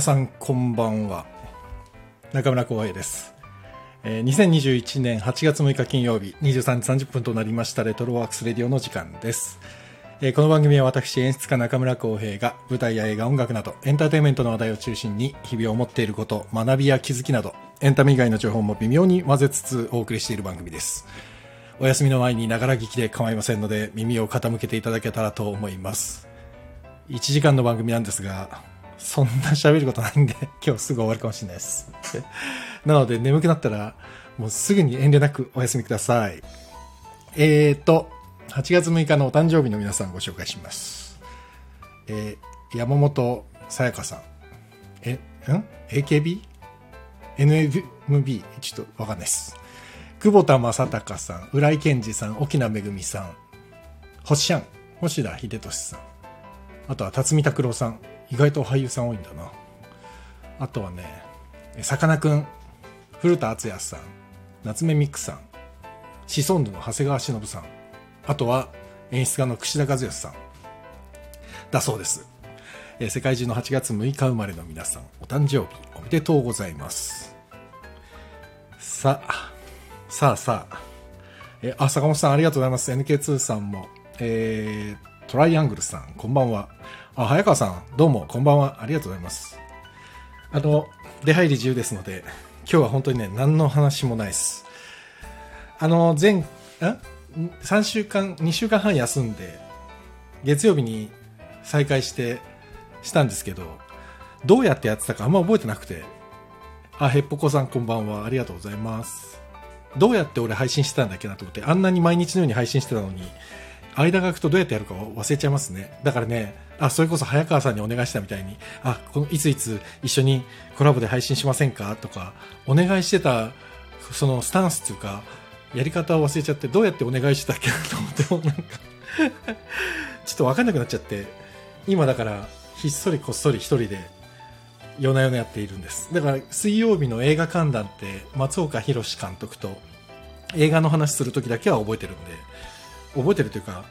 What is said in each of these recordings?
皆さんこんばんは。中村光平です、えー2021年8月6日金曜日23時30分となりましたレトロワークスレディオの時間です、えーこの番組は私演出家中村光平が舞台や映画音楽などエンターテインメントの話題を中心に日々思っていること学びや気づきなどエンタメ以外の情報も微妙に混ぜつつお送りしている番組です。お休みの前にながら聞きで構いませんので耳を傾けていただけたらと思います。1時間の番組なんですが、そんな喋ることないんで、今日すぐ終わるかもしれないです。なので、眠くなったら、もうすぐに遠慮なくお休みください。えーと、8月6日のお誕生日の皆さんご紹介します。えー山本さやかさん。え、ん ?AKB?NMB? ちょっとわかんないです。久保田正孝さん、浦井健二さん、沖縄めぐみさん、星ゃん、星田秀俊さん、あとは辰巳拓郎さん。意外と俳優さん多いんだな。あとはね、さかなクン、古田敦也さん、夏目ミックさん、シソンヌの長谷川忍さん、あとは演出家の串田和義さん。だそうです。え世界中の8月6日生まれの皆さん、お誕生日おめでとうございます。さあ、さあさあ、えあ、坂本さんありがとうございます。NK2 さんも、えー、トライアングルさん、こんばんは。あ、早川さん、どうも、こんばんは。ありがとうございます。あの、出入り自由ですので、今日は本当にね、何の話もないです。あの、前、ん ?3 週間、2週間半休んで、月曜日に再開して、したんですけど、どうやってやってたかあんま覚えてなくて、あ、へっぽこさんこんばんは。ありがとうございます。どうやって俺配信してたんだっけなと思って、あんなに毎日のように配信してたのに、間が空くとどうやってやるか忘れちゃいますね。だからね、あ、それこそ早川さんにお願いしたみたいに、あ、このいついつ一緒にコラボで配信しませんか？とか、お願いしてた、そのスタンスっていうか、やり方を忘れちゃって、どうやってお願いしてたっけなと思って、もなんか ちょっとわかんなくなっちゃって、今だから、ひっそりこっそり一人で、夜な夜なやっているんです。だから、水曜日の映画観覧って、松岡弘監督と映画の話するときだけは覚えてるんで、覚えてるというか、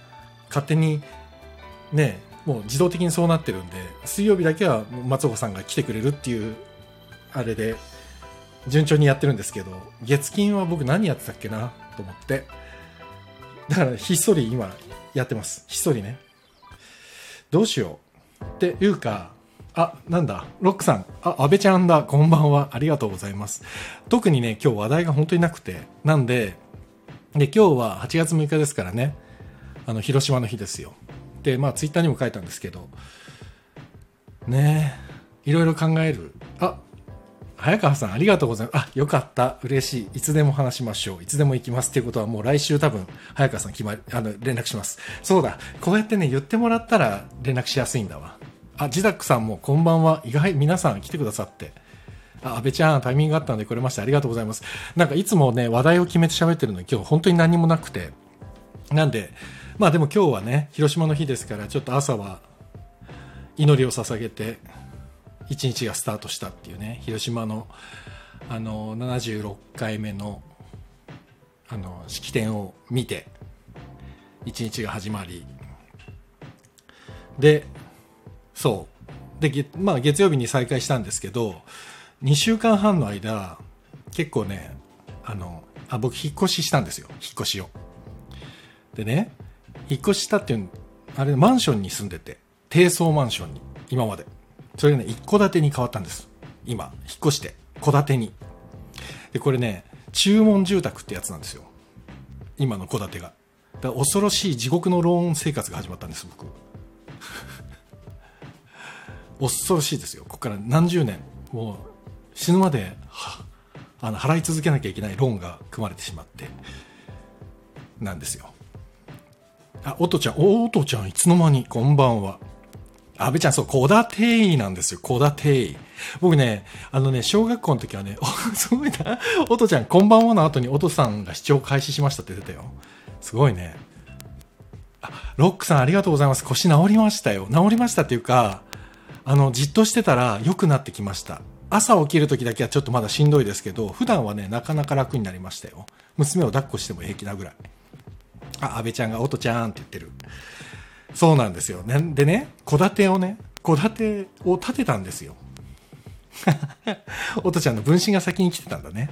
勝手に、ね、もう自動的にそうなってるんで、水曜日だけは松岡さんが来てくれるっていう、あれで、順調にやってるんですけど、月金は僕何やってたっけなと思って、だからひっそり今やってます。ひっそりね。どうしよう。っていうか、あ、なんだ、ロックさん、あ、安倍ちゃんだ、こんばんは、ありがとうございます。特にね、今日話題が本当になくて、なんで、で、今日は8月6日ですからね、あの、広島の日ですよ。で、まあ、ツイッターにも書いたんですけど、ねえ、いろいろ考える。あ、早川さん、ありがとうございます。あ、よかった。嬉しい。いつでも話しましょう。いつでも行きます。っていうことはもう来週多分、早川さん決まり、あの、連絡します。そうだ。こうやってね、言ってもらったら連絡しやすいんだわ。あ、ジダックさんもこんばんは。意外、皆さん来てくださって。あ、安倍ちゃん、タイミングがあったので来れました。ありがとうございます。なんかいつもね、話題を決めて喋ってるのに今日本当に何もなくて。なんで、まあでも今日はね、広島の日ですから、ちょっと朝は祈りを捧げて、一日がスタートしたっていうね、広島の、あの、76回目の、あの、式典を見て、一日が始まり、で、そう。で、まあ月曜日に再開したんですけど、2週間半の間、結構ね、あの、あ、僕引っ越ししたんですよ。引っ越しを。でね、引っ越したっていう、あれ、マンションに住んでて、低層マンションに、今まで。それがね、一戸建てに変わったんです。今、引っ越して、戸建てに。で、これね、注文住宅ってやつなんですよ。今の戸建てが。だ恐ろしい地獄のローン生活が始まったんです、僕。恐ろしいですよ。ここから何十年、もう死ぬまで、あの、払い続けなきゃいけないローンが組まれてしまって、なんですよ。あ、おとちゃん、おおとちゃん、いつの間に、こんばんは。安倍ちゃん、そう、小田定位なんですよ、小田定位。僕ね、あのね、小学校の時はね、お、すごいな。おとちゃん、こんばんはの後におとさんが視聴開始しましたって出たよ。すごいね。あ、ロックさんありがとうございます。腰治りましたよ。治りましたっていうか、あの、じっとしてたら良くなってきました。朝起きる時だけはちょっとまだしんどいですけど、普段はね、なかなか楽になりましたよ。娘を抱っこしても平気なぐらい。あ、安倍ちゃんが、おとちゃんって言ってる。そうなんですよ。ね、でね、戸建てをね、戸建てを建てたんですよ。おとちゃんの分身が先に来てたんだね。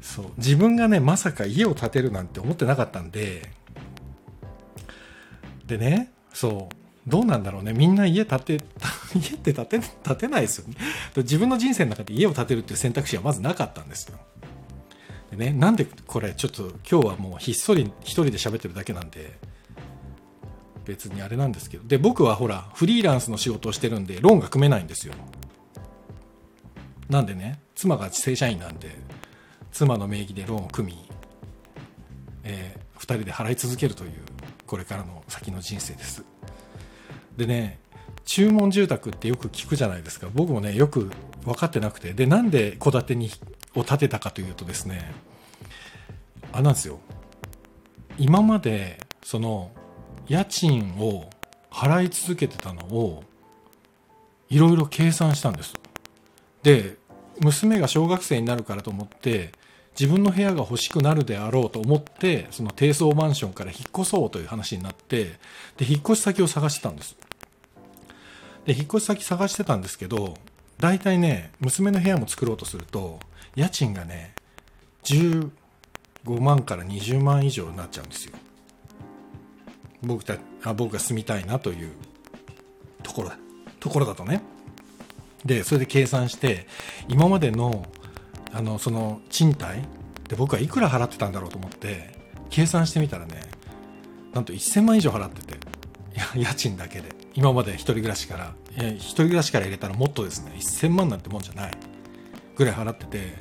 そう。自分がね、まさか家を建てるなんて思ってなかったんで、でね、そう。どうなんだろうね。みんな家建て、家って建て、建てないですよね。自分の人生の中で家を建てるっていう選択肢はまずなかったんですよ。でね、なんでこれちょっと今日はもうひっそり一人で喋ってるだけなんで、別にあれなんですけど。で、僕はほら、フリーランスの仕事をしてるんで、ローンが組めないんですよ。なんでね、妻が正社員なんで、妻の名義でローンを組み、えー、2人で払い続けるという、これからの先の人生です。でね、注文住宅ってよく聞くじゃないですか。僕もね、よく分かってなくて。で、なんで戸建てにを建てたかというとですね、あなんですよ。今まで、その、家賃を払い続けてたのを、いろいろ計算したんです。で、娘が小学生になるからと思って、自分の部屋が欲しくなるであろうと思って、その低層マンションから引っ越そうという話になって、で、引っ越し先を探してたんです。で、引っ越し先探してたんですけど、大体ね、娘の部屋も作ろうとすると、家賃がね、15万から20万以上になっちゃうんですよ。僕たあ僕が住みたいなというところだ。ところだとね。で、それで計算して、今までの、あの、その、賃貸で僕はいくら払ってたんだろうと思って、計算してみたらね、なんと1000万以上払ってて、家賃だけで。今まで一人暮らしから、一人暮らしから入れたらもっとですね、1000万なんてもんじゃない。ぐらい払ってて、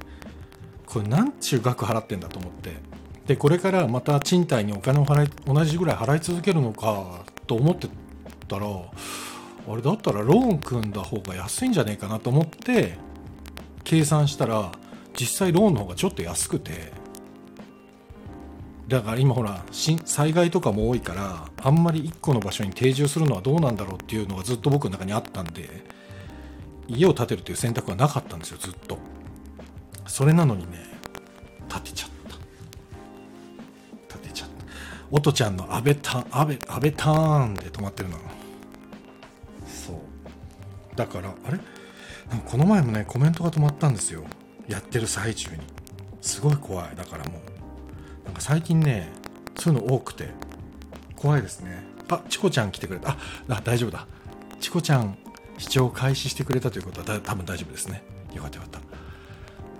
これなんちゅう額払ってんだと思って。で、これからまた賃貸にお金を払い、同じぐらい払い続けるのかと思ってたら、あれだったらローン組んだ方が安いんじゃねえかなと思って、計算したら、実際ローンの方がちょっと安くて、だから今ほら災害とかも多いからあんまり1個の場所に定住するのはどうなんだろうっていうのがずっと僕の中にあったんで家を建てるという選択はなかったんですよずっと。それなのにね建てちゃった。建てちゃった。おとちゃんの安倍タ安倍安倍ターンで止まってるなそう。だからあれ？この前もねコメントが止まったんですよ。やってる最中に。すごい怖い。だからもうなんか最近ねそういうの多くて。怖いですね。あチコちゃん来てくれた。あ大丈夫だ。チコちゃん視聴開始してくれたということは多分大丈夫ですね。よかったよかった。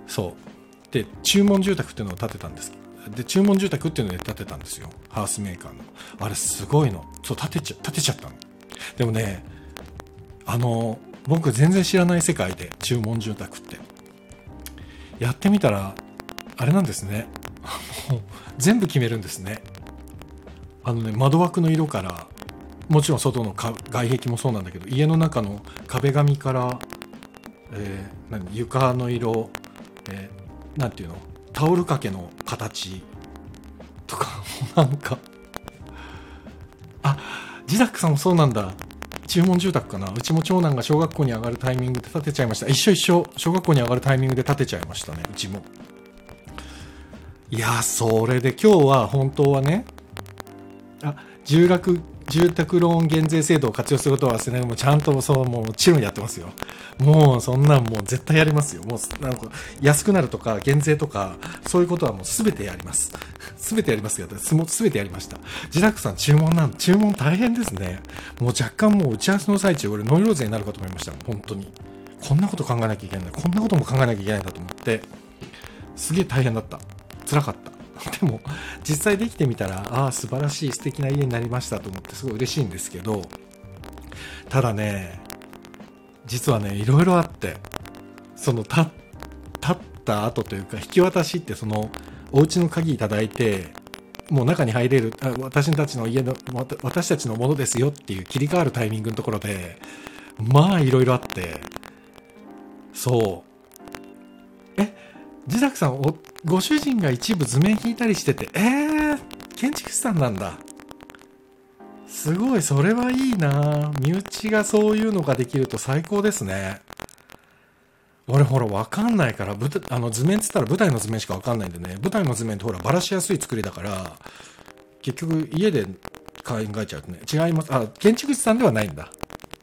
そう。で注文住宅っていうのを建てたんです。で注文住宅っていうので建てたんですよ。ハウスメーカーの。あれすごいの。そう建てちゃ建てちゃったの。でもねあの僕全然知らない世界で注文住宅って。やってみたらあれなんですね。全部決めるんですね。あのね窓枠の色からもちろん外の外壁もそうなんだけど家の中の壁紙から、えー、何床の色、えー、なんていうの？タオル掛けの形とかも なんか。あジダックさんもそうなんだ。注文住宅かな？うちも長男が小学校に上がるタイミングで建てちゃいました。一緒一緒。小学校に上がるタイミングで建てちゃいましたねうちも。いやそれで今日は本当はねあ住宅住宅ローン減税制度を活用することは忘れない。もうちゃんとそう、もうチルにやってますよ。もうそんなんもう絶対やりますよ。もうなんか安くなるとか減税とか、そういうことはもうすべてやります。すべてやりますよ。すべてやりました。自宅さん注文なん、注文大変ですね。もう若干もう打ち合わせの最中、俺ノイローゼになるかと思いました。本当に。こんなこと考えなきゃいけない。こんなことも考えなきゃいけないんだと思って、すげえ大変だった。辛かった。でも実際できてみたらああ素晴らしい素敵な家になりましたと思ってすごい嬉しいんですけどただね実はねいろいろあってそのた立った後というか引き渡しってそのお家の鍵いただいてもう中に入れる私たちの家の私たちのものですよっていう切り替わるタイミングのところでまあいろいろあってそう。え自宅さんおご主人が一部図面引いたりしてて、えー、建築士さんなんだ。すごい、それはいいな身内がそういうのができると最高ですね。俺ほらわかんないから、あの図面つったら舞台の図面しかわかんないんでね、舞台の図面ってほらばらしやすい作りだから、結局家で考えちゃうとね、違います。あ、建築士さんではないんだ。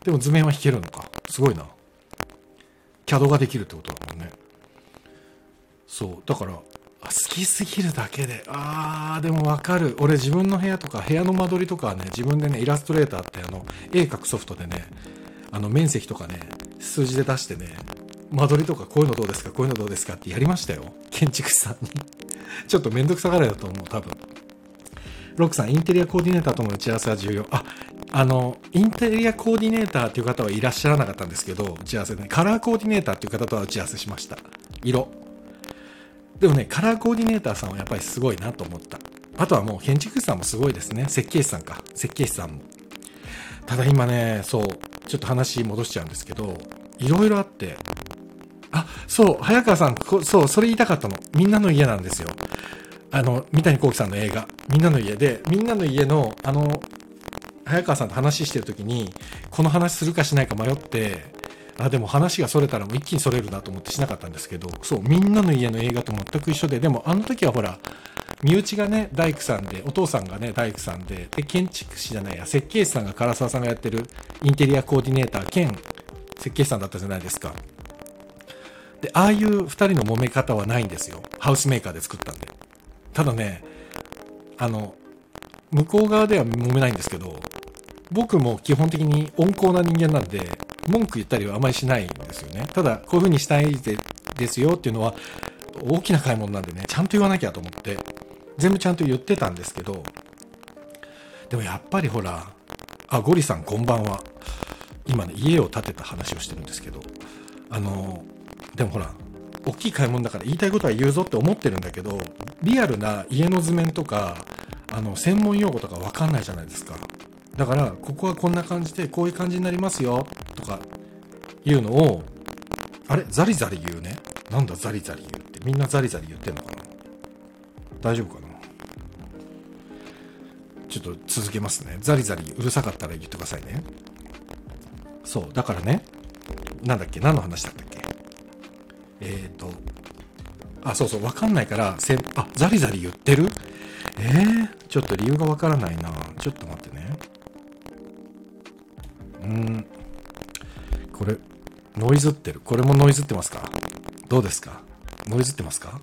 でも図面は引けるのか。すごいな。CAD ができるってことだもんね。そう。だから、好きすぎるだけで、あー、でもわかる。俺自分の部屋とか、部屋の間取りとかはね、自分でね、イラストレーターってあの、絵描くソフトでね、あの、面積とかね、数字で出してね、間取りとかこういうのどうですかこういうのどうですかってやりましたよ。建築士さんに。ちょっとめんどくさがられだと思う、多分。ロックさん、インテリアコーディネーターとの打ち合わせは重要。あ、あの、インテリアコーディネーターっていう方はいらっしゃらなかったんですけど、打ち合わせ、ね、カラーコーディネーターっていう方とは打ち合わせしました。色。でもね、カラーコーディネーターさんはやっぱりすごいなと思った。あとはもう建築士さんもすごいですね。設計士さんか。設計士さんも。ただ今ね、そう、ちょっと話戻しちゃうんですけど、いろいろあって、あ、そう、早川さん、そう、それ言いたかったの。みんなの家なんですよ。あの、三谷幸喜さんの映画、みんなの家で、みんなの家の、あの、早川さんと話してる時に、この話するかしないか迷って、あ、でも話がそれたらもう一気にそれるなと思ってしなかったんですけど、そう、みんなの家の映画と全く一緒で、でもあの時はほら、身内がね、大工さんで、お父さんがね、大工さんで、で、建築士じゃないや、設計士さんが唐沢さんがやってるインテリアコーディネーター兼設計士さんだったじゃないですか。で、ああいう二人の揉め方はないんですよ。ハウスメーカーで作ったんで。ただね、あの、向こう側では揉めないんですけど、僕も基本的に温厚な人間なんで、文句言ったりはあまりしないんですよね。ただ、こういう風にしたいでですよっていうのは、大きな買い物なんでね、ちゃんと言わなきゃと思って、全部ちゃんと言ってたんですけど、でもやっぱりほら、あ、ゴリさんこんばんは。今ね、家を建てた話をしてるんですけど、あの、でもほら、大きい買い物だから言いたいことは言うぞって思ってるんだけど、リアルな家の図面とか、あの、専門用語とかわかんないじゃないですか。だから、ここはこんな感じで、こういう感じになりますよ、とか、いうのを、あれ？ザリザリ言うね？なんだ？ザリザリ言うって。みんなザリザリ言ってんのかな？大丈夫かな？ちょっと続けますね。ザリザリうるさかったら言ってくださいね。そう、だからね、なんだっけ？何の話だったっけ？えっ、ー、と、あ、そうそう、わかんないから、せあ、ザリザリ言ってる？えー、ちょっと理由がわからないな。ちょっと待ってね。うん。これ、ノイズってる。これもノイズってますか？どうですか？ノイズってますか？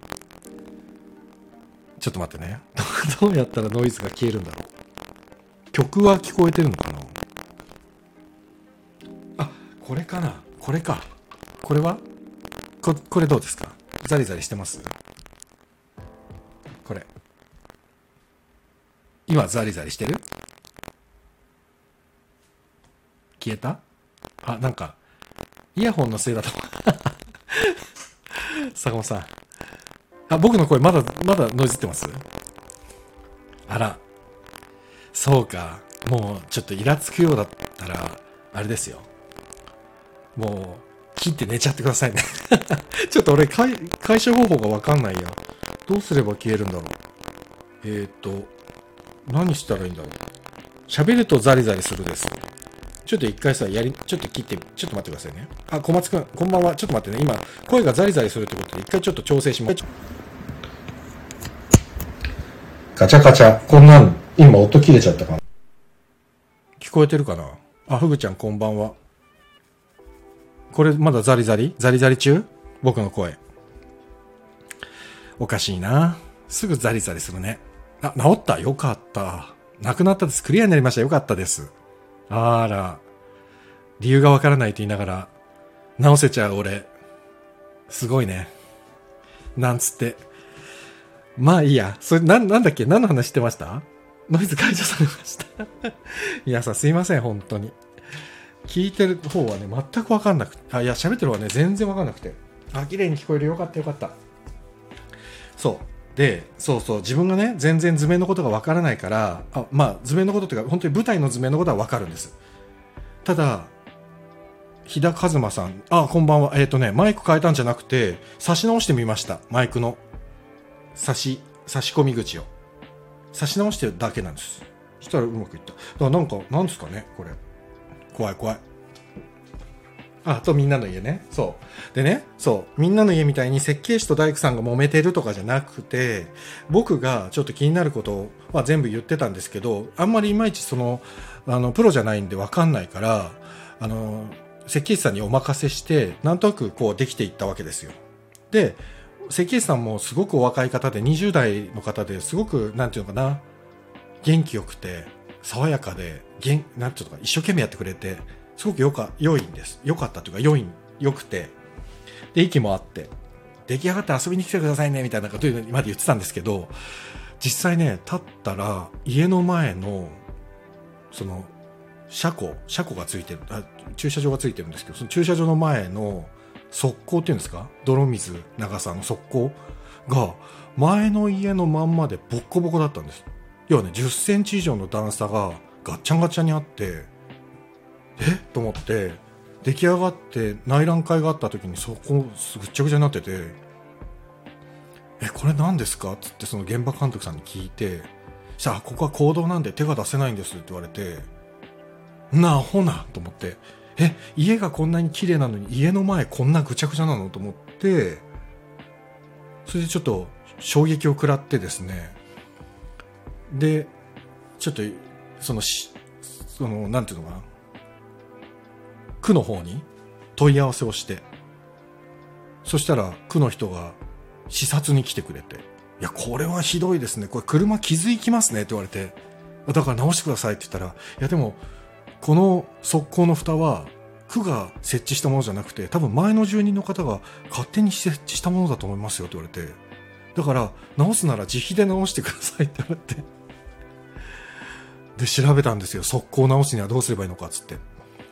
ちょっと待ってね。どうやったらノイズが消えるんだろう？曲は聞こえてるのかな？あ、これかな？これか。これは？ここれどうですか？ザリザリしてます？これ。今ザリザリしてる？消えた？あ、なんか、イヤホンのせいだと。坂本さん。あ、僕の声まだ、まだノイズってます？あら。そうか。もう、ちょっとイラつくようだったら、あれですよ。もう、切って寝ちゃってくださいね ちょっと俺解、解消方法がわかんないや。どうすれば消えるんだろう。えっ、と、何したらいいんだろう。喋るとザリザリするです。ちょっと一回さ、やり、ちょっと切って、ちょっと待ってくださいね。あ、小松くん、こんばんは。ちょっと待ってね。今、声がザリザリするってことで、一回ちょっと調整します。ガチャガチャ。こんなん、今音切れちゃったかな？聞こえてるかな？あ、ふぐちゃんこんばんは。これまだザリザリ？ザリザリ中？僕の声。おかしいな。すぐザリザリするね。あ、治った？よかった。なくなったです。クリアになりました。よかったです。あら。理由がわからないと言いながら、直せちゃう俺。すごいね。なんつって。まあいいや。それ、な、なんだっけ？何の話してました？ノイズ解除されました 皆さすいません、本当に。聞いてる方はね、全くわかんなくて。あ、いや、喋ってる方はね、全然わかんなくて。あ、綺麗に聞こえる。よかったよかった。そう。で、そうそう、自分がね、全然図面のことがわからないから、あまあ、図面のことっていうか、本当に舞台の図面のことはわかるんです。ただ、日田和馬さん、あ、こんばんは。えっ、ー、とね、マイク変えたんじゃなくて、差し直してみました。マイクの差し、差し込み口を。差し直してるだけなんです。そしたらうまくいった。だからなんか、なんですかね、これ。怖い怖い。あ、とみんなの家ね。そう。でね、そう。みんなの家みたいに設計士と大工さんが揉めてるとかじゃなくて、僕がちょっと気になることは全部言ってたんですけど、あんまりいまいちその、あの、プロじゃないんでわかんないから、あの、設計士さんにお任せして、なんとなくこうできていったわけですよ。で、設計士さんもすごくお若い方で、20代の方ですごく、なんていうのかな、元気よくて、爽やかで、元なんていうのか、一生懸命やってくれて、すごくよか、良いんです。良かったというか、良い、良くて、で、息もあって、出来上がったら遊びに来てくださいね、みたいなことまで言ってたんですけど、実際ね、立ったら、家の前の、その、車庫、車庫がついてる、あ駐車場がついてるんですけど、その駐車場の前の側溝っていうんですか？泥水長さの側溝が、前の家のまんまでボッコボコだったんです。要はね、10センチ以上の段差がガッチャンガチャンにあって、え？っと思って、出来上がって内覧会があった時にそこぐっちゃぐちゃになってて、え、これ何ですか？っつってその現場監督さんに聞いて、さあ、ここは行動なんで手が出せないんですって言われて、なあ、ほな、と思って、え、家がこんなに綺麗なのに家の前こんなぐちゃぐちゃなの？と思って、それでちょっと衝撃を食らってですね、で、ちょっと、そのし、その、なんていうのかな、区の方に問い合わせをして、そしたら区の人が視察に来てくれて、いや、これはひどいですね。これ車傷いきますねって言われて、だから直してくださいって言ったら、いやでも、この側溝の蓋は区が設置したものじゃなくて、多分前の住人の方が勝手に設置したものだと思いますよって言われて、だから直すなら自費で直してくださいって言われて、で、調べたんですよ。側溝を直すにはどうすればいいのかっつって。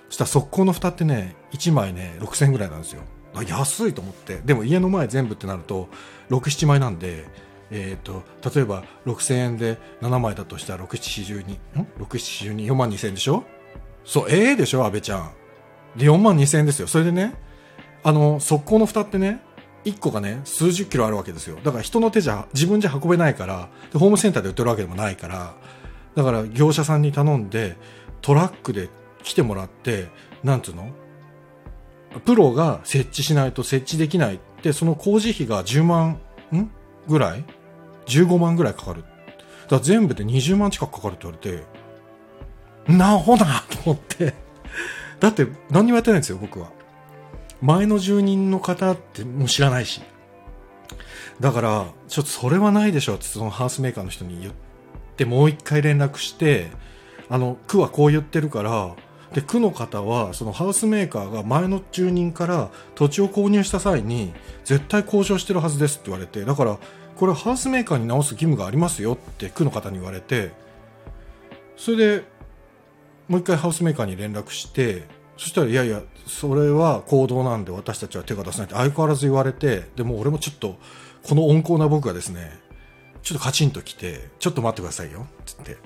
そしたら側溝の蓋ってね、1枚ね、6000円ぐらいなんですよ。安いと思って。でも家の前全部ってなると、6、7枚なんで、えっ、と、例えば6000円で7枚だとしたら6、7、12、ん ?6、7、12、4万2000円でしょ？そう、ええでしょ安倍ちゃん。で、4万2000円ですよ。それでね、あの、側溝の蓋ってね、1個がね、数十キロあるわけですよ。だから人の手じゃ、自分じゃ運べないから、でホームセンターで売ってるわけでもないから、だから業者さんに頼んで、トラックで来てもらって、なんつうの？プロが設置しないと設置できないって、その工事費が10万、ん？ぐらい ?15 万ぐらいかかる。だから全部で20万近くかかるって言われて、なほなと思って。だって何にもやってないんですよ、僕は。前の住人の方ってもう知らないし。だから、ちょっとそれはないでしょってそのハウスメーカーの人に言って、もう一回連絡して、あの、区はこう言ってるから、で、区の方は、そのハウスメーカーが前の住人から土地を購入した際に、絶対交渉してるはずですって言われて、だから、これハウスメーカーに直す義務がありますよって区の方に言われて、それで、もう一回ハウスメーカーに連絡して、そしたら、いやいや、それは行動なんで私たちは手が出せないって相変わらず言われて、でも俺もちょっと、この温厚な僕がですね、ちょっとカチンと来て、ちょっと待ってくださいよ、つって。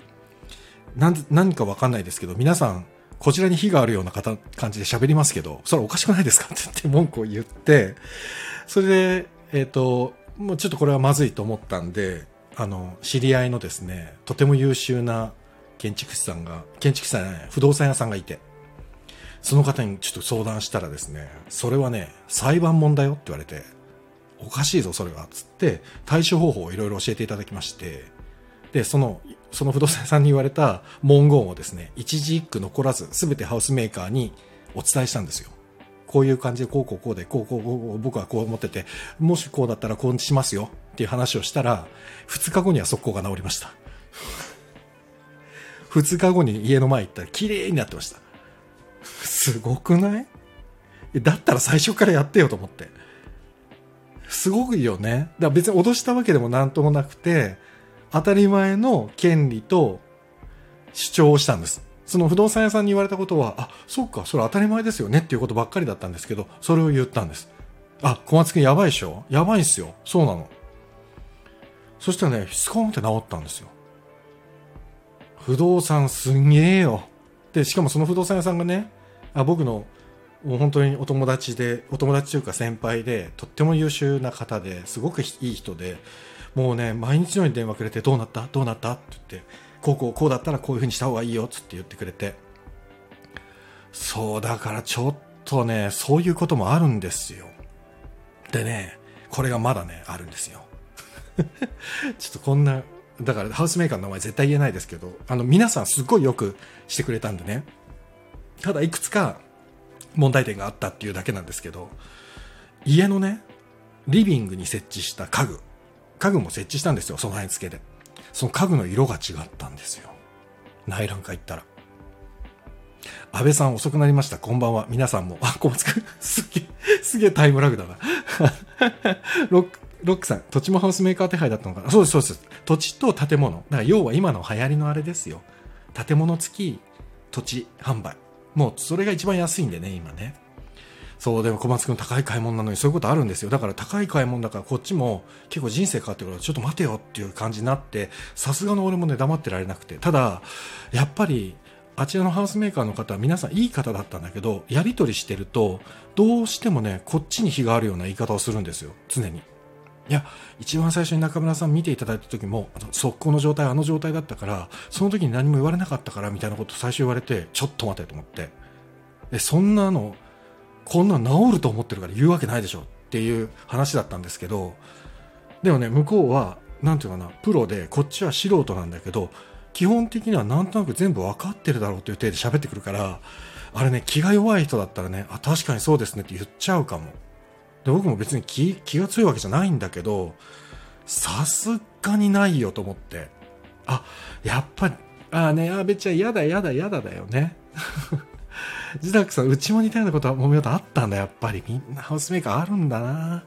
何かわかんないですけど、皆さん、こちらに火があるような方感じで喋りますけど、それおかしくないですかって言って文句を言って、それで、えっ、と、もうちょっとこれはまずいと思ったんで、あの、知り合いのですね、とても優秀な建築士さんが、建築士さんじゃない、不動産屋さんがいて、その方にちょっと相談したらですね、それはね、裁判問だよって言われて、おかしいぞ、それは、つって、対処方法をいろいろ教えていただきまして、で、その、その不動産屋さんに言われた文言をですね、一字一句残らず、すべてハウスメーカーにお伝えしたんですよ。こういう感じで、こうこうこうで、こうこうこう、僕はこう思ってて、もしこうだったらこうしますよっていう話をしたら、二日後には速攻が治りました。二日後に家の前行ったら綺麗になってました。すごくない？だったら最初からやってよと思って。すごくいいよね。だから別に脅したわけでもなんともなくて、当たり前の権利と主張をしたんです。その不動産屋さんに言われたことは、あ、そうか、それ当たり前ですよねっていうことばっかりだったんですけど、それを言ったんです。あ、小松くんやばいでしょ？やばいっすよ。そうなの。そしたらね、スコーンって治ったんですよ。不動産すんげえよ。で、しかもその不動産屋さんがね、あ僕のもう本当にお友達で、お友達というか先輩で、とっても優秀な方ですごくいい人で、もうね、毎日のように電話くれて、どうなった？どうなった？って言って、こうこうこうだったらこういう風にした方がいいよ、つって言ってくれて。そう、だからちょっとね、そういうこともあるんですよ。でね、これがまだね、あるんですよ。ちょっとこんな、だからハウスメーカーの名前絶対言えないですけど、あの皆さんすっごいよくしてくれたんでね。ただいくつか問題点があったっていうだけなんですけど、家のね、リビングに設置した家具、家具も設置したんですよ、備え付けで。その家具の色が違ったんですよ。内覧会行ったら。安倍さん遅くなりました。こんばんは。皆さんも。あ、小松くん。すげえ、すげえタイムラグだな。ロック、ロックさん、土地もハウスメーカー手配だったのかなそうです、そうです。土地と建物。だから要は今の流行りのあれですよ。建物付き土地販売。もうそれが一番安いんでね、今ね。そう、でも小松くん高い買い物なのにそういうことあるんですよ。だから高い買い物だからこっちも結構人生変わってくるからちょっと待てよっていう感じになって、さすがの俺もね黙ってられなくて。ただ、やっぱりあちらのハウスメーカーの方は皆さんいい方だったんだけど、やり取りしてると、どうしてもね、こっちに非があるような言い方をするんですよ。常に。いや、一番最初に中村さん見ていただいた時も、速攻の状態、あの状態だったから、その時に何も言われなかったから、みたいなこと最初言われて、ちょっと待てと思って。で、そんなの、こんな治ると思ってるから言うわけないでしょっていう話だったんですけど、でもね、向こうは、なんていうかな、プロで、こっちは素人なんだけど、基本的にはなんとなく全部分かってるだろうという体で喋ってくるから、あれね、気が弱い人だったらね、あ、確かにそうですねって言っちゃうかも。で僕も別に気気が強いわけじゃないんだけどさすがにないよと思ってあやっぱりああねあべちゃん嫌だ嫌だ嫌だだよね自宅さんうちも似たようなことはもめ事あったんだやっぱり。みんなハウスメーカーあるんだな。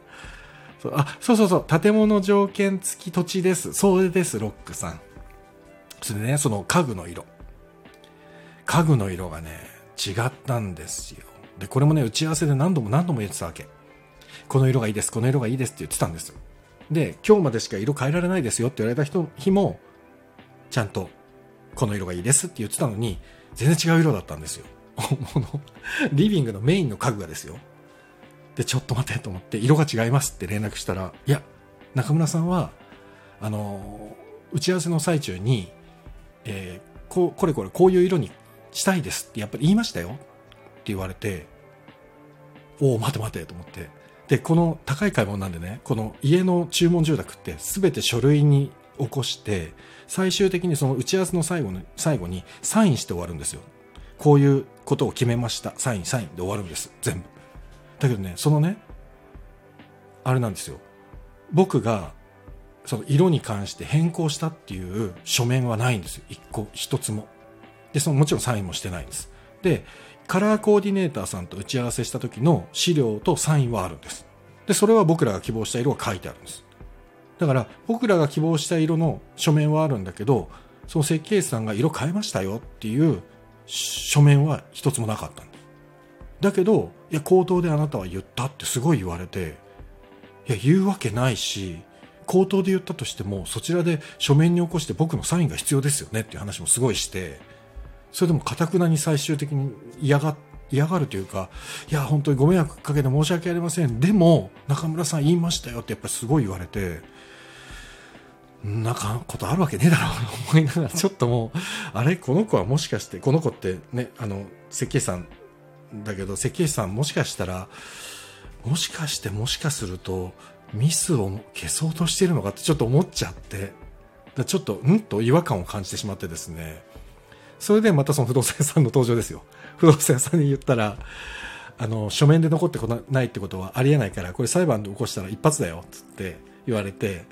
そうあそうそうそう。建物条件付き土地です。そうですロックさん。それでねその家具の色。家具の色がね違ったんですよ。でこれもね打ち合わせで何度も何度も言ってたわけ。この色がいいです、この色がいいですって言ってたんですよ。で、今日までしか色変えられないですよって言われた人日も、ちゃんと、この色がいいですって言ってたのに、全然違う色だったんですよ。リビングのメインの家具がですよ。で、ちょっと待ってと思って、色が違いますって連絡したら、いや、中村さんは、あの、打ち合わせの最中に、えー、こう、これこれこういう色にしたいですってやっぱり言いましたよって言われて、おお、待て待てと思って、で、この高い買い物なんでね、この家の注文住宅って全て書類に起こして、最終的にその打ち合わせの最後に、最後にサインして終わるんですよ。こういうことを決めました。サイン、サインで終わるんです。全部。だけどね、そのね、あれなんですよ。僕が、その色に関して変更したっていう書面はないんですよ。一個、一つも。で、そのもちろんサインもしてないんです。で、カラーコーディネーターさんと打ち合わせした時の資料とサインはあるんです。で、それは僕らが希望した色が書いてあるんです。だから僕らが希望した色の書面はあるんだけど、その設計士さんが色変えましたよっていう書面は一つもなかったんです。だけど、いや、口頭であなたは言ったってすごい言われて、いや、言うわけないし、口頭で言ったとしても、そちらで書面に起こして僕のサインが必要ですよねっていう話もすごいして、それでもかたくなに最終的に嫌が嫌がるというか、いや、本当にご迷惑かけて申し訳ありません。でも、中村さん言いましたよってやっぱりすごい言われて、なんかことあるわけねえだろう。と思いながら、ちょっともう、あれこの子はもしかして、この子ってね、あの、設計士さんだけど、設計士さんもしかしたら、もしかしてもしかすると、ミスを消そうとしてるのかってちょっと思っちゃって、ちょっと、うんと違和感を感じてしまってですね、それでまたその不動産屋さんの登場ですよ。不動産屋さんに言ったら、あの、書面で残ってこないってことはありえないから、これ裁判で起こしたら一発だよ、つって言われて、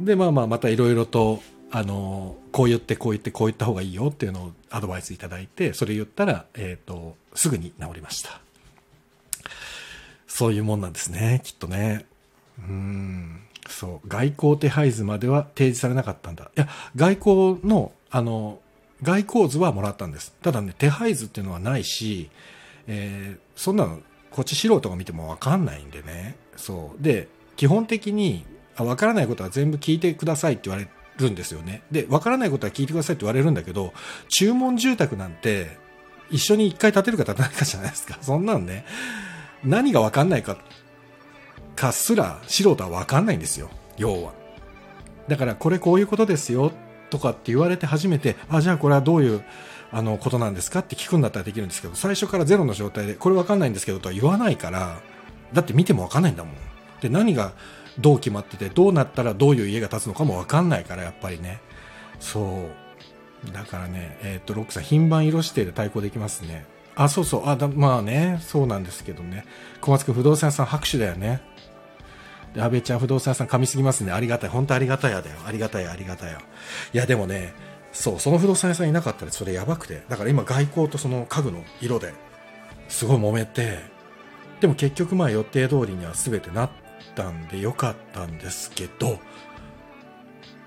で、まあまあ、またいろいろと、あの、こう言って、こう言って、こう言った方がいいよっていうのをアドバイスいただいて、それ言ったら、えっ、ー、と、すぐに治りました。そういうもんなんですね、きっとね。うん、そう、外交手配図までは提示されなかったんだ。いや、外交の、あの、外交図はもらったんです。ただね、手配図っていうのはないし、えー、そんなの、こっち素人が見てもわかんないんでね。そう。で、基本的に、わからないことは全部聞いてくださいって言われるんですよね。で、わからないことは聞いてくださいって言われるんだけど、注文住宅なんて、一緒に一回建てるか建てないかじゃないですか。そんなんね、何がわかんないか、かすら素人はわかんないんですよ。要は。だからこれこういうことですよとかって言われて初めて、あ、じゃあこれはどういう、あの、ことなんですかって聞くんだったらできるんですけど、最初からゼロの状態で、これわかんないんですけどとは言わないから、だって見てもわかんないんだもん。で、何がどう決まってて、どうなったらどういう家が建つのかもわかんないから、やっぱりね。そう。だからね、えっ、と、ロックさん、品番色指定で対抗できますね。あ、そうそう。あ、だまあね、そうなんですけどね。小松くん不動産屋さん拍手だよね。で、安倍ちゃん不動産屋さん噛みすぎますね。ありがたい。本当ありがたいやだよ。ありがたい、ありがたいよ。いや、でもね、そう、その不動産屋さんいなかったらそれやばくて。だから今外交とその家具の色ですごい揉めて、でも結局まあ予定通りには全てなったんでよかったんですけど、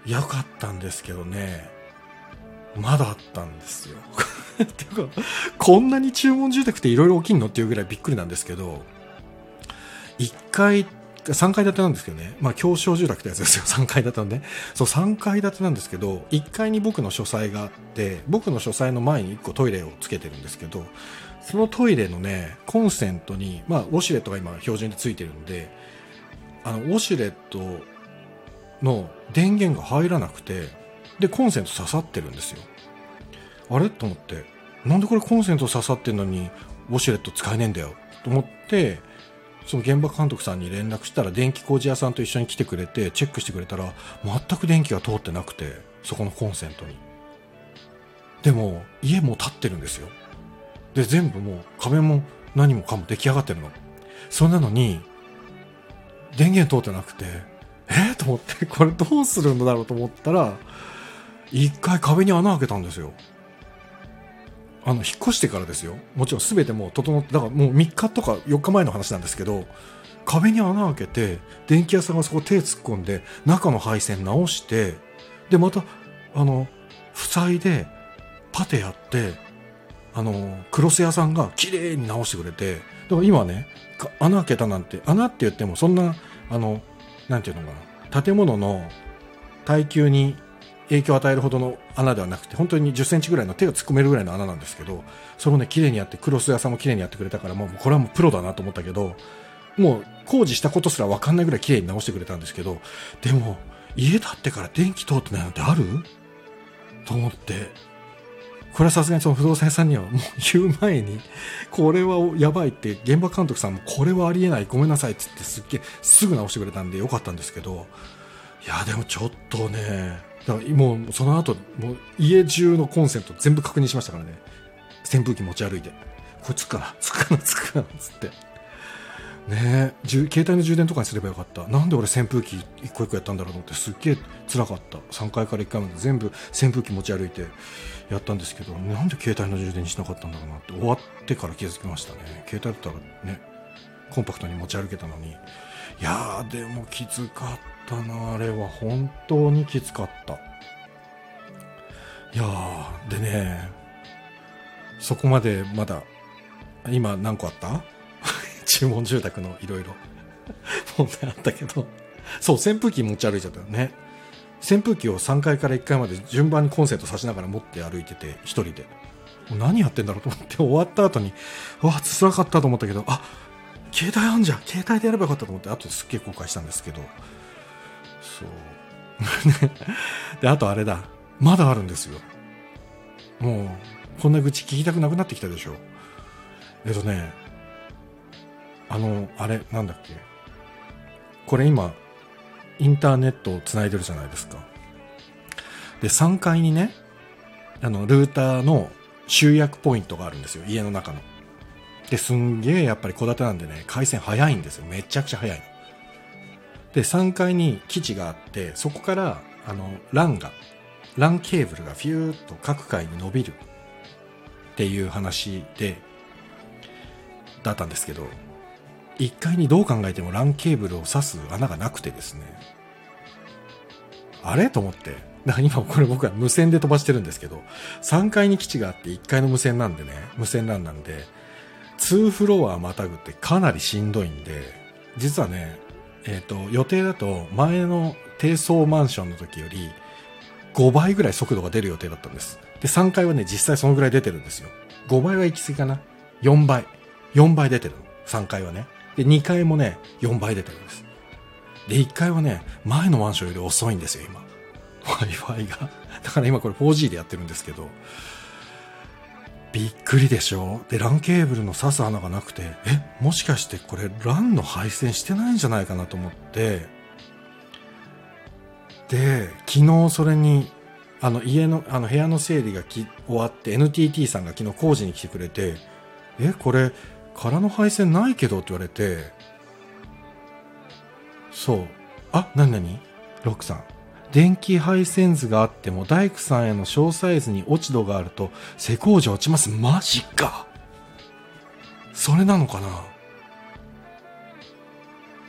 よかったんですけどね、まだあったんですよ。てか、こんなに注文住宅っていろいろ起きんのっていうぐらいびっくりなんですけど、1階、3階建てなんですけどね、まあ、狭小住宅ってやつですよ、3階建てなんで。そう、3階建てなんですけど、1階に僕の書斎があって、僕の書斎の前に1個トイレをつけてるんですけど、そのトイレのね、コンセントに、まあ、ウォシュレットが今標準でついてるんで、あの、ウォシュレットの電源が入らなくて、で、コンセント刺さってるんですよ。あれ？と思って、なんでこれコンセント刺さってんのに、ウォシュレット使えねえんだよ。と思って、その現場監督さんに連絡したら電気工事屋さんと一緒に来てくれてチェックしてくれたら全く電気が通ってなくてそこのコンセントに。でも家も建ってるんですよ。で全部もう壁も何もかも出来上がってるの。そんなのに電源通ってなくてえ？ー、と思ってこれどうするんだろうと思ったら一回壁に穴開けたんですよあの、引っ越してからですよ。もちろん全てもう整って、だからもう3日とか4日前の話なんですけど、壁に穴開けて、電気屋さんがそこ手突っ込んで、中の配線直して、で、また、あの、塞いで、パテやって、あの、クロス屋さんが綺麗に直してくれて、だから今ね、穴開けたなんて、穴って言ってもそんな、あの、なんていうのかな、建物の耐久に影響を与えるほどの穴ではなくて、本当に10センチぐらいの手を突っ込めるぐらいの穴なんですけど、それをね、綺麗にやって、クロス屋さんも綺麗にやってくれたから、もうこれはもうプロだなと思ったけど、もう工事したことすらわかんないぐらい綺麗に直してくれたんですけど、でも、家建ってから電気通ってないのってある？と思って、これはさすがにその不動産屋さんにはもう言う前に、これはやばいって、現場監督さんもこれはありえない、ごめんなさいって言ってすっげえすぐ直してくれたんでよかったんですけど、いや、でもちょっとね、だからもうその後もう家中のコンセント全部確認しましたからね扇風機持ち歩いてこれつくかなつくかなつくかなつって。ね。え携帯の充電とかにすればよかった。なんで俺扇風機一個一個やったんだろうと思ってすっげえ辛かった。3階から1階まで全部扇風機持ち歩いてやったんですけどなんで携帯の充電にしなかったんだろうなって終わってから気づきましたね。携帯だったらねコンパクトに持ち歩けたのに。いやーでもきつかったな。あれは本当にきつかった。いやーでねそこまでまだ今何個あった？注文住宅のいろいろ。問題あったけど。そう扇風機持ち歩いちゃったよね。扇風機を3階から1階まで順番にコンセントさしながら持って歩いてて1人で。何やってんだろうと思って終わった後にうわ辛かったと思ったけどあ携帯あんじゃん。携帯でやればよかったと思って後ですっげえ後悔したんですけど。そう。であとあれだ。まだあるんですよ。もうこんな愚痴聞きたくなくなってきたでしょ。えっとねあのあれなんだっけ？これ今インターネットをつないでるじゃないですか。で3階にねあのルーターの集約ポイントがあるんですよ。家の中の。ですんげえやっぱり戸建てなんでね回線早いんですよ。めちゃくちゃ早いの。で、3階に基地があって、そこから、あの、LAN が、LAN ケーブルがフィューッと各階に伸びるっていう話で、だったんですけど、1階にどう考えても LAN ケーブルを挿す穴がなくてですね、あれ？と思って。だから今これ僕は無線で飛ばしてるんですけど、3階に基地があって1階の無線なんでね、無線 LAN なんで、2フロアまたぐってかなりしんどいんで、実はね、えっ、ー、と、予定だと前の低層マンションの時より5倍ぐらい速度が出る予定だったんです。で、3階はね、実際そのぐらい出てるんですよ。5倍は行き過ぎかな ?4 倍。4倍出てるの。3階はね。で、2階もね、4倍出てるんです。で、1階はね、前のマンションより遅いんですよ、今。Wi-Fi が。だから今これ 4G でやってるんですけど、びっくりでしょ？で、LAN ケーブルの挿す穴がなくて、え、もしかしてこれ LAN の配線してないんじゃないかなと思って、で、昨日それに、あの家の、あの部屋の整理がき終わって NTT さんが昨日工事に来てくれて、えこれ空の配線ないけどって言われてそうあ何何？ロックさん電気配線図があっても大工さんへの小サイズに落ち度があると施工時落ちます。マジか。それなのかな？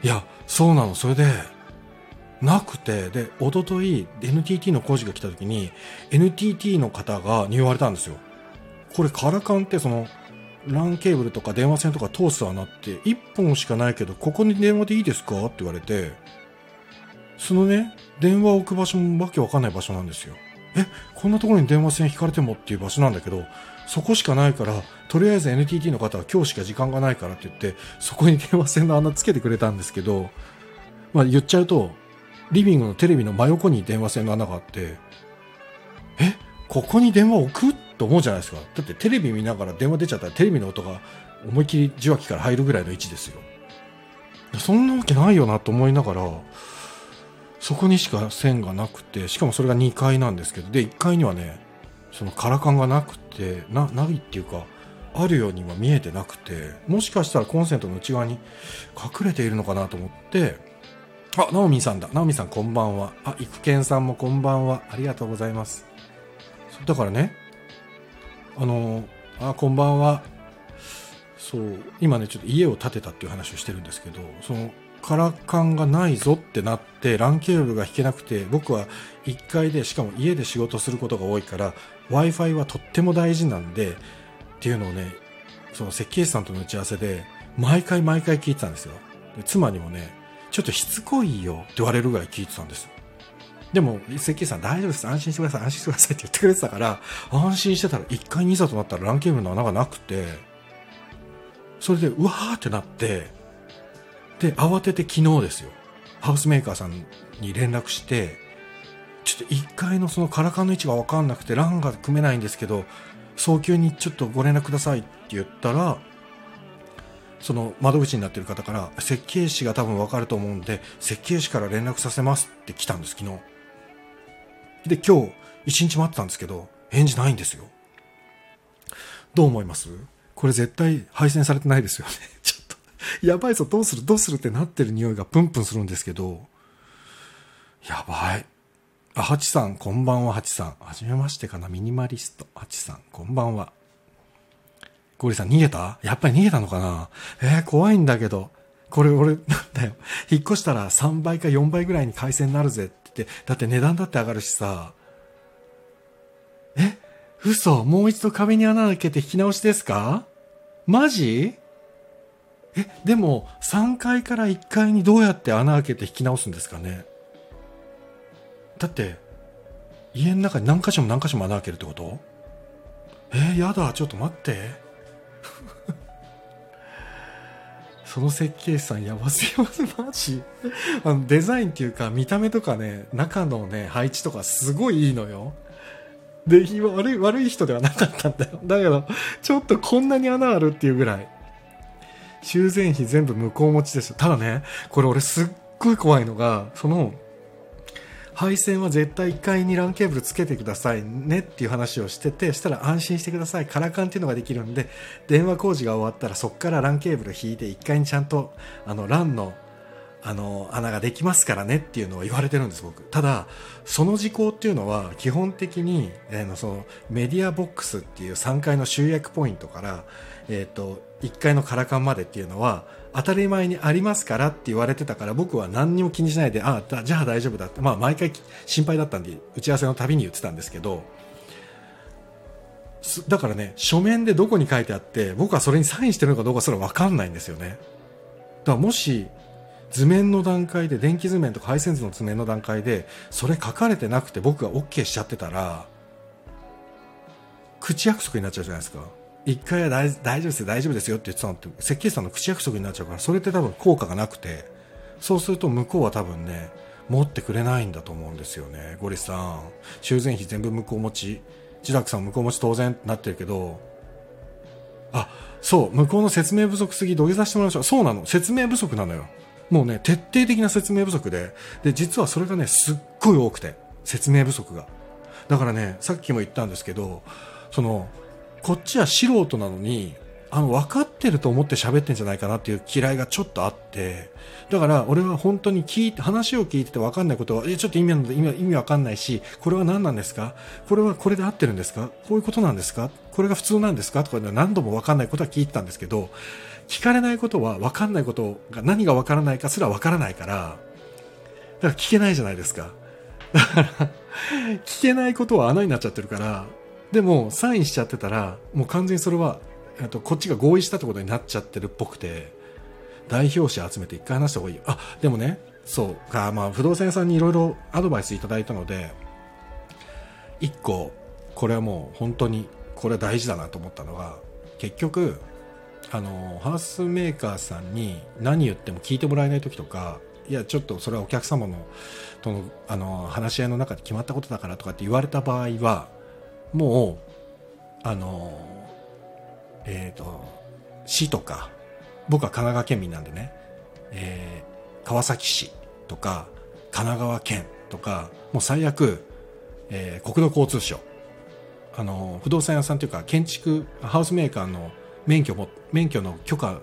いやそうなの。それでなくて。で一昨日 NTT の工事が来た時に NTT の方がに言われたんですよ。これカラカンってその LAN ケーブルとか電話線とか通す穴って1本しかないけどここに電話でいいですか？って言われてそのね電話を置く場所もわけわかんない場所なんですよ。えこんなところに電話線引かれてもっていう場所なんだけどそこしかないからとりあえず NTT の方は今日しか時間がないからって言ってそこに電話線の穴つけてくれたんですけど、まあ、言っちゃうとリビングのテレビの真横に電話線の穴があってえ？ここに電話置くと思うじゃないですかだってテレビ見ながら電話出ちゃったらテレビの音が思いっきり受話器から入るぐらいの位置ですよそんなわけないよなと思いながらそこにしか線がなくてしかもそれが2階なんですけどで1階にはねそのカラカンがなくてなないっていうかあるようには見えてなくてもしかしたらコンセントの内側に隠れているのかなと思ってあ、ナオミさんだ。ナオミさんこんばんは。あ、イクケンさんもこんばんは。ありがとうございます。だからね、あの、あ、こんばんは。そう、今ね、ちょっと家を建てたっていう話をしてるんですけど、その、カラカンがないぞってなって、ランケーブルが引けなくて、僕は1階で、しかも家で仕事することが多いから、Wi-Fi はとっても大事なんで、っていうのをね、その設計士さんとの打ち合わせで、毎回毎回聞いてたんですよ。で妻にもね、ちょっとしつこいよって言われるぐらい聞いてたんです。でも、設計士さん大丈夫です。安心してください。安心してくださいって言ってくれてたから、安心してたら1階にいざとなったらランケーブルの穴がなくて、それで、うわーってなって、で、慌てて昨日ですよ。ハウスメーカーさんに連絡して、ちょっと1階のそのカラカンの位置がわかんなくて、ランが組めないんですけど、早急にちょっとご連絡くださいって言ったら、その窓口になっている方から設計士が多分わかると思うんで設計士から連絡させますって来たんです昨日で今日一日待ってたんですけど返事ないんですよどう思います？これ絶対配線されてないですよね ちょっとやばいぞどうするどうするってなってる匂いがプンプンするんですけどやばいあ、ハチさん、こんばんは、ハチさん。はじめましてかな、ミニマリスト。ハチさん、こんばんは。ゴリさん逃げた？やっぱり逃げたのかな？えー、怖いんだけど。これ俺、なんだよ。引っ越したら3倍か4倍ぐらいに回線になるぜっ、だって値段だって上がるしさ。え嘘。もう一度壁に穴開けて引き直しですか？マジ？え、でも3階から1階にどうやって穴開けて引き直すんですかね？だって、家の中に何箇所も何箇所も穴開けるってこと？えー、やだ、ちょっと待って。その設計士さんやばすぎます、マジ。あの、デザインっていうか、見た目とかね、中のね、配置とかすごいいいのよ。で、悪い、悪い人ではなかったんだよ。だけど、ちょっとこんなに穴あるっていうぐらい。修繕費全部向こう持ちですよただね、これ俺すっごい怖いのが、その、配線は絶対1階に LAN ケーブルつけてくださいねっていう話をしててしたら安心してください。カラカンっていうのができるんで電話工事が終わったらそこから LAN ケーブル引いて1階にちゃんとあの LAN のあの穴ができますからねっていうのを言われてるんです僕。ただその事項っていうのは基本的に、えー、のそのメディアボックスっていう3階の集約ポイントから、えー、と1階のカラカンまでっていうのは当たり前にありますからって言われてたから僕は何にも気にしないでああじゃあ大丈夫だって、まあ、毎回心配だったんで打ち合わせのたびに言ってたんですけどだからね書面でどこに書いてあって僕はそれにサインしてるのかどうかそれは分かんないんですよね。だからもし図面の段階で電気図面とか配線図の図面の段階でそれ書かれてなくて僕が OK しちゃってたら口約束になっちゃうじゃないですか。一回は大大丈夫ですよ、大丈夫ですよって言ってたのって、設計士さんの口約束になっちゃうから、それって多分効果がなくて、そうすると向こうは多分ね、持ってくれないんだと思うんですよね。ゴリさん、修繕費全部向こう持ち、ジダクさん向こう持ち当然ってなってるけど、あ、そう、向こうの説明不足すぎ土下座してもらいましょう。そうなの、説明不足なのよ。もうね、徹底的な説明不足で、で、実はそれがね、すっごい多くて、説明不足が。だからね、さっきも言ったんですけど、その、こっちは素人なのにあの、分かってると思って喋ってんじゃないかなっていう嫌いがちょっとあって、だから俺は本当に聞いて、話を聞いてて分かんないことは、え、ちょっと意味意味意味分かんないし、これは何なんですか？これはこれで合ってるんですか？こういうことなんですか？これが普通なんですか？とか何度も分かんないことは聞いてたんですけど、聞かれないことは分かんないことが何が分からないかすら分からないから、だから聞けないじゃないですか。だから、聞けないことは穴になっちゃってるから、でもサインしちゃってたら、もう完全にそれは、とこっちが合意したってことになっちゃってるっぽくて、代表者集めて一回話した方がいいよ。あ、でもね、そうか、まあ不動産屋さんにいろいろアドバイスいただいたので、一個、これはもう本当に、これは大事だなと思ったのは、結局、あのハウスメーカーさんに何言っても聞いてもらえない時とかいやちょっとそれはお客様のとのあの話し合いの中で決まったことだからとかって言われた場合はもうあのえっ、ー、と市とか僕は神奈川県民なんでね、えー、川崎市とか神奈川県とかもう最悪、えー、国土交通省あの不動産屋さんというか建築ハウスメーカーの免許も、免許の許可、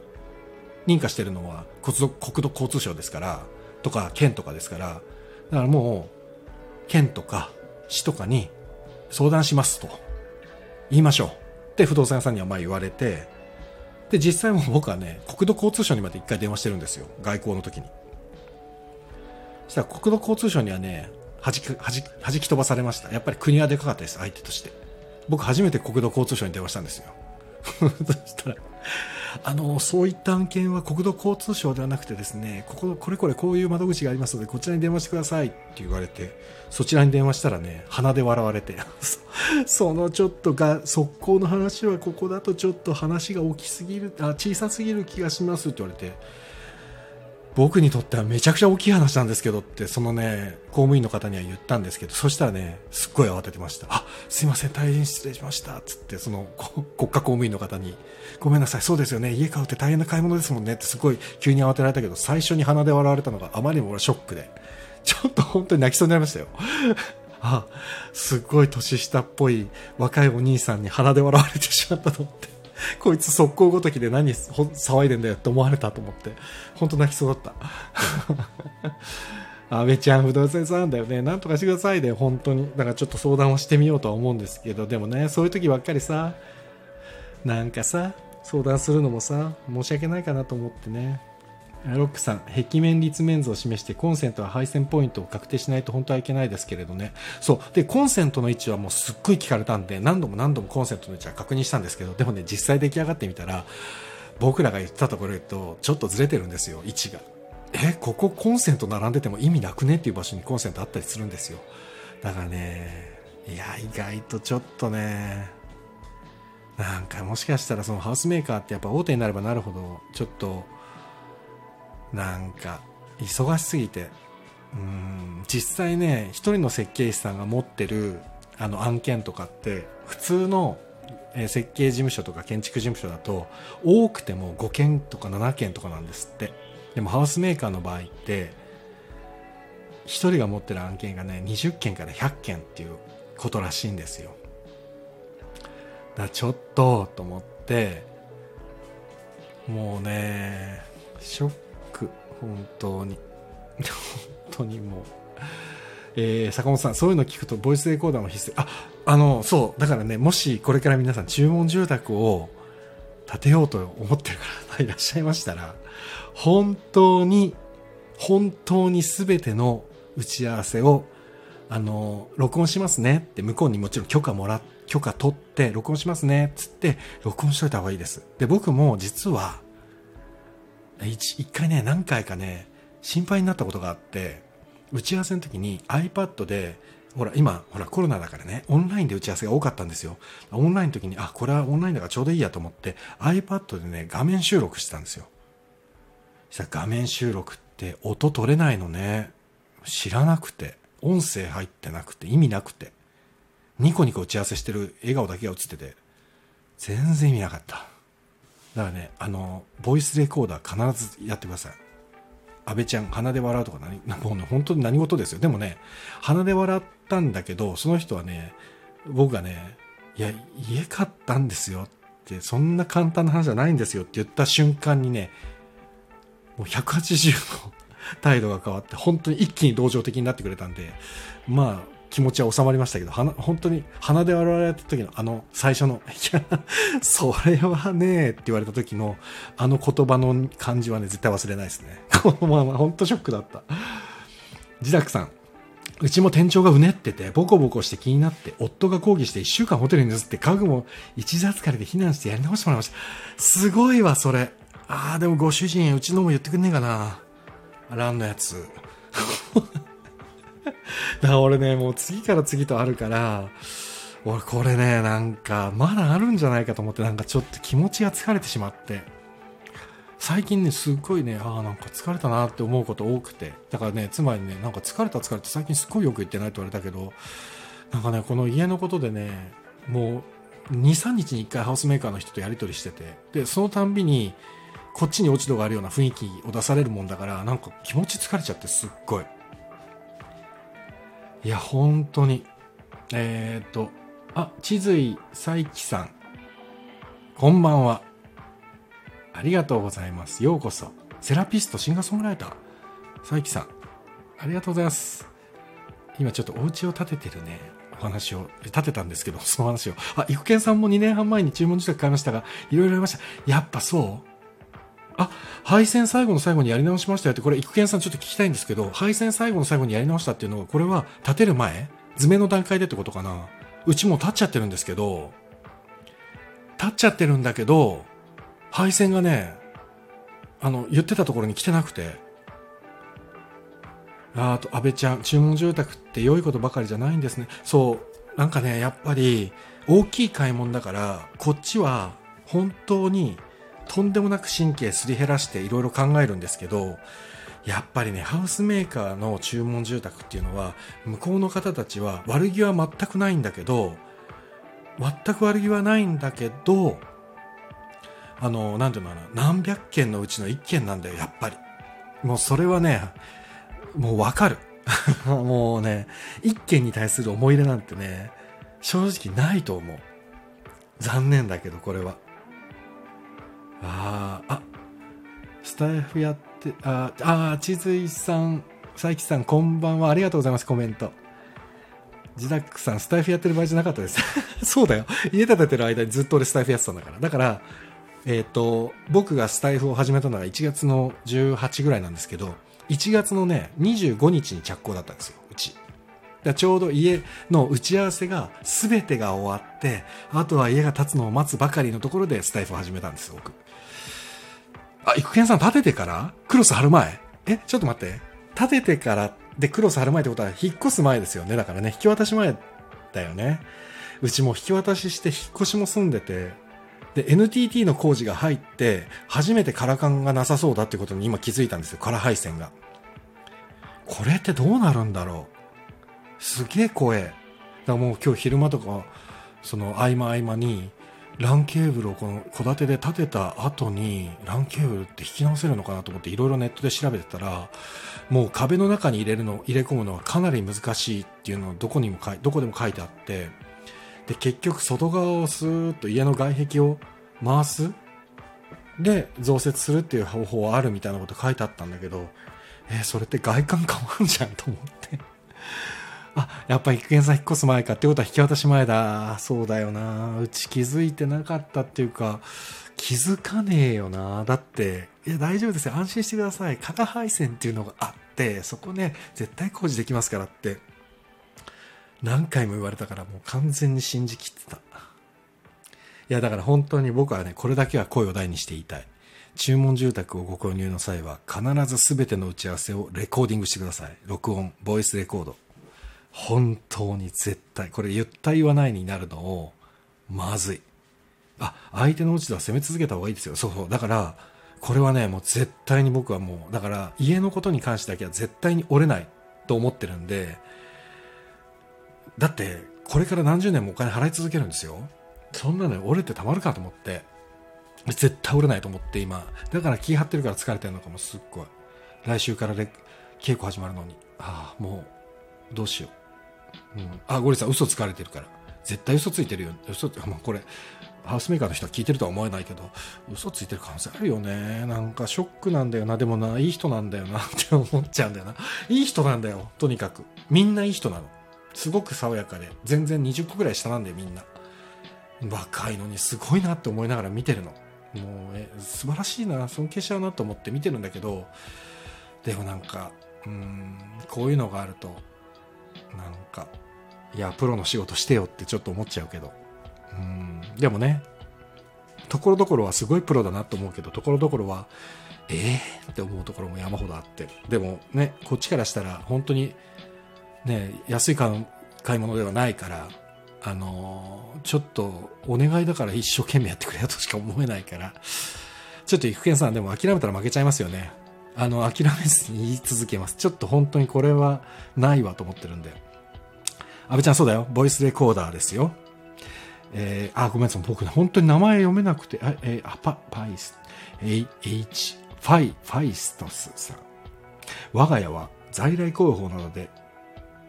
認可してるのは国土国土交通省ですから、とか県とかですから、だからもう、県とか市とかに相談しますと言いましょうって不動産屋さんにはまあ言われて、で、実際も僕はね、国土交通省にまで一回電話してるんですよ。外交の時に。そしたら国土交通省にはね、弾き、弾き、弾き飛ばされました。やっぱり国はでかかったです、相手として。僕初めて国土交通省に電話したんですよ。そしたら、あの、そういった案件は国土交通省ではなくてですね、ここ、これこれこういう窓口がありますので、こちらに電話してくださいって言われて、そちらに電話したらね、鼻で笑われて、そのちょっとが、速攻の話はここだとちょっと話が大きすぎる、あ、小さすぎる気がしますって言われて、僕にとってはめちゃくちゃ大きい話なんですけどって、そのね、公務員の方には言ったんですけど、そしたらね、すっごい慌ててました。あ、すいません、大変失礼しました。つって、その国家公務員の方に、ごめんなさい、そうですよね、家買うって大変な買い物ですもんねってすごい急に慌てられたけど、最初に鼻で笑われたのがあまりにも俺ショックで、ちょっと本当に泣きそうになりましたよ。あ、すっごい年下っぽい若いお兄さんに鼻で笑われてしまったと思って。こいつ速攻ごときで何騒いでんだよって思われたと思って、本当泣きそうだった。安倍ちゃん不動産屋さんだよね。なんとかしてくださいね、本当に。だからちょっと相談をしてみようとは思うんですけど、でもね、そういう時ばっかりさ、なんかさ、相談するのもさ、申し訳ないかなと思ってね。ロックさん、壁面立面図を示してコンセントは配線ポイントを確定しないと本当はいけないですけれどね。そう。で、コンセントの位置はもうすっごい聞かれたんで、何度も何度もコンセントの位置は確認したんですけど、でもね、実際出来上がってみたら、僕らが言ったところとちょっとずれてるんですよ、位置が。え、ここコンセント並んでても意味なくねっていう場所にコンセントあったりするんですよ。だからね、いや、意外とちょっとね、なんかもしかしたらそのハウスメーカーってやっぱ大手になればなるほど、ちょっと、なんか忙しすぎてうん実際ね一人の設計士さんが持ってるあの案件とかって普通の設計事務所とか建築事務所だと多くても5件とか7件とかなんですってでもハウスメーカーの場合って1人が持ってる案件がね20件から100件っていうことらしいんですよだちょっとと思ってもうねショック本当に。本当にもう。えー、坂本さん、そういうの聞くと、ボイスレコーダーも必須。あ、あの、そう、だからね、もしこれから皆さん注文住宅を建てようと思ってる方 いらっしゃいましたら、本当に、本当に全ての打ち合わせを、あの、録音しますねって向こうにもちろん許可もら、許可取って、録音しますねっつって、録音しといた方がいいです。で、僕も実は、一一回ね、何回かね、心配になったことがあって、打ち合わせの時に iPad で、ほら、今、ほら、コロナだからね、オンラインで打ち合わせが多かったんですよ。オンラインの時に、あ、これはオンラインだからちょうどいいやと思って、iPad でね、画面収録してたんですよ。したら画面収録って音取れないのね。知らなくて。音声入ってなくて、意味なくて。ニコニコ打ち合わせしてる笑顔だけが映ってて、全然意味なかった。だからね、あの、ボイスレコーダー必ずやってください。安倍ちゃん、鼻で笑うとか何、もうね、本当に何事ですよ。でもね、鼻で笑ったんだけど、その人はね、僕がね、いや、家買ったんですよ。ってそんな簡単な話じゃないんですよって言った瞬間にねもう180度態度が変わって本当に一気に同情的になってくれたんでまあ気持ちは収まりましたけど、本当に鼻で笑われた時のあの最初の、いや、それはねって言われた時のあの言葉の感じはね、絶対忘れないですね。まあまあ本当ショックだった。自宅さん。うちも店長がうねってて、ボコボコして気になって、夫が抗議して1週間ホテルに移って、家具も一時預かりで避難してやり直してもらいました。すごいわ、それ。ああ、でもご主人、うちのも言ってくんねえかな。ランのやつ。だから俺ね、もう次から次とあるから、俺これね、なんか、まだあるんじゃないかと思って、なんかちょっと気持ちが疲れてしまって。最近ね、すっごいね、ああ、なんか疲れたなって思うこと多くて。だからね、妻にね、なんか疲れた疲れた最近すっごいよく言ってないと言われたけど、なんかね、この家のことでね、もう、2、3日に1回ハウスメーカーの人とやり取りしてて、で、そのたんびに、こっちに落ち度があるような雰囲気を出されるもんだから、なんか気持ち疲れちゃってすっごい。いや、本当に。えー、っと、あ、千髄佐伯さん。こんばんは。ありがとうございます。ようこそ。セラピスト、シンガーソングライター。佐伯さん。ありがとうございます。今ちょっとお家を建ててるね、お話を、建てたんですけど、その話を。あ、育賢さんも2年半前に注文自宅買いましたが、いろいろありました。やっぱそう？あ、配線最後の最後にやり直しましたよって、これ、育賢さんちょっと聞きたいんですけど、配線最後の最後にやり直したっていうのは、これは立てる前？図面の段階でってことかな？うちも立っちゃってるんですけど、立っちゃってるんだけど、配線がね、あの、言ってたところに来てなくて、あと、安倍ちゃん、注文住宅って良いことばかりじゃないんですね。そう、なんかね、やっぱり、大きい買い物だから、こっちは、本当に、とんでもなく神経すり減らしていろいろ考えるんですけど、やっぱりね、ハウスメーカーの注文住宅っていうのは、向こうの方たちは悪気は全くないんだけど、全く悪気はないんだけど、あの、なんていうのかな、何百件のうちの一件なんだよ、やっぱり。もうそれはね、もうわかる。もうね、一件に対する思い入れなんてね、正直ないと思う。残念だけど、これは。ああ、あ、スタイフやって、ああ、千鶴さん、佐伯さん、こんばんは。ありがとうございます、コメント。ジダックさん、スタイフやってる場合じゃなかったです。そうだよ。家建ててる間にずっと俺スタイフやってたんだから。だから、えっ、ー、と、僕がスタイフを始めたのが1月の18ぐらいなんですけど、1月のね、25日に着工だったんですよ、うち。だちょうど家の打ち合わせが全てが終わって、あとは家が建つのを待つばかりのところでスタイフを始めたんですよ、僕。あ、育賢さん立ててから？クロス貼る前？え、ちょっと待って。立ててからでクロス貼る前ってことは引っ越す前ですよね。だからね、引き渡し前だよね。うちも引き渡しして引っ越しも済んでて、で、NTT の工事が入って、初めてカラカンがなさそうだってことに今気づいたんですよ。カラ配線が。これってどうなるんだろう？すげえ怖え。だからもう今日昼間とか、その合間合間に、ランケーブルをこの戸建てで建てた後に、ランケーブルって引き直せるのかなと思っていろいろネットで調べてたら、もう壁の中に入れるの、入れ込むのはかなり難しいっていうのをどこにも書い、どこでも書いてあって、で、結局外側をスーッと家の外壁を回すで、増設するっていう方法はあるみたいなこと書いてあったんだけど、えー、それって外観変わるじゃんと思って。あ、やっぱり育賢さん引っ越す前かってことは引き渡し前だ。そうだよな。うち気づいてなかったっていうか、気づかねえよな。だって、いや大丈夫ですよ。安心してください。加賀配線っていうのがあって、そこね、絶対工事できますからって、何回も言われたからもう完全に信じきってた。いや、だから本当に僕はね、これだけは声を大にして言いたい。注文住宅をご購入の際は必ず全ての打ち合わせをレコーディングしてください。録音、ボイスレコード。本当に絶対、これ言った言わないになるのを、まずい。あ、相手の落ち度は攻め続けた方がいいですよ。そうそう。だから、これはね、もう絶対に僕はもう、だから家のことに関してだけは絶対に折れないと思ってるんで、だって、これから何十年もお金払い続けるんですよ。そんなの折れてたまるかと思って、絶対折れないと思って今。だから気張ってるから疲れてるのかもすっごい。来週から稽古始まるのに。ああ、もう、どうしよう。うん、あ、ゴリさん嘘つかれてるから。絶対嘘ついてるよ嘘って もうこれハウスメーカーの人は聞いてるとは思えないけど嘘ついてる可能性あるよねなんかショックなんだよなでもないい人なんだよなって思っちゃうんだよないい人なんだよとにかくみんないい人なのすごく爽やかで全然20個ぐらい下なんだよみんな。若いのにすごいなって思いながら見てるの。もうえ素晴らしいな尊敬しちゃうなと思って見てるんだけど。でもなんかうんこういうのがあるとなんかいやプロの仕事してよってちょっと思っちゃうけど。うんでもねところどころはすごいプロだなと思うけどところどころはええー、って思うところも山ほどあって。でもねこっちからしたら本当にね安い買い物ではないからあの、ちょっとお願いだから一生懸命やってくれよとしか思えないからちょっと育賢さんでも諦めたら負けちゃいますよね。あの諦めずに言い続けます。ちょっと本当にこれはないわと思ってるんで。安倍ちゃんそうだよ。ボイスレコーダーですよ。えー、あ、ごめんなさい。僕ね、本当に名前読めなくて、あ、えー、あパ、パイス、H、ファイ、ファイストスさん。我が家は在来工法なので、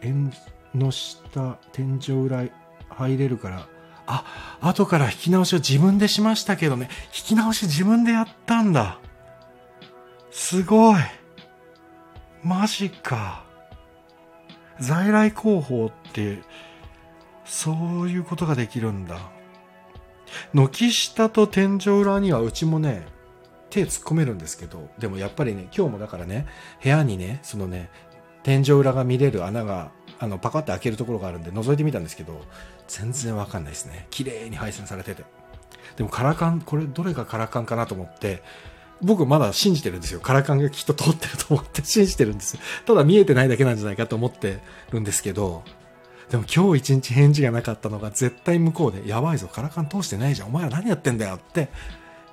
縁の下、天井裏入れるから、あ、後から引き直しを自分でしましたけどね、引き直し自分でやったんだ。すごい。マジか。在来工法って、そういうことができるんだ。軒下と天井裏にはうちもね、手突っ込めるんですけど、でもやっぱりね、今日もだからね、部屋にね、そのね、天井裏が見れる穴が、あの、パカって開けるところがあるんで覗いてみたんですけど、全然わかんないですね。綺麗に配線されてて。でもカラカン、これどれがカラカンかなと思って、僕まだ信じてるんですよ。カラカンがきっと通ってると思って 信じてるんです。ただ見えてないだけなんじゃないかと思ってるんですけど、でも今日一日返事がなかったのが絶対向こうで、やばいぞ、カラカン通してないじゃん。お前ら何やってんだよって、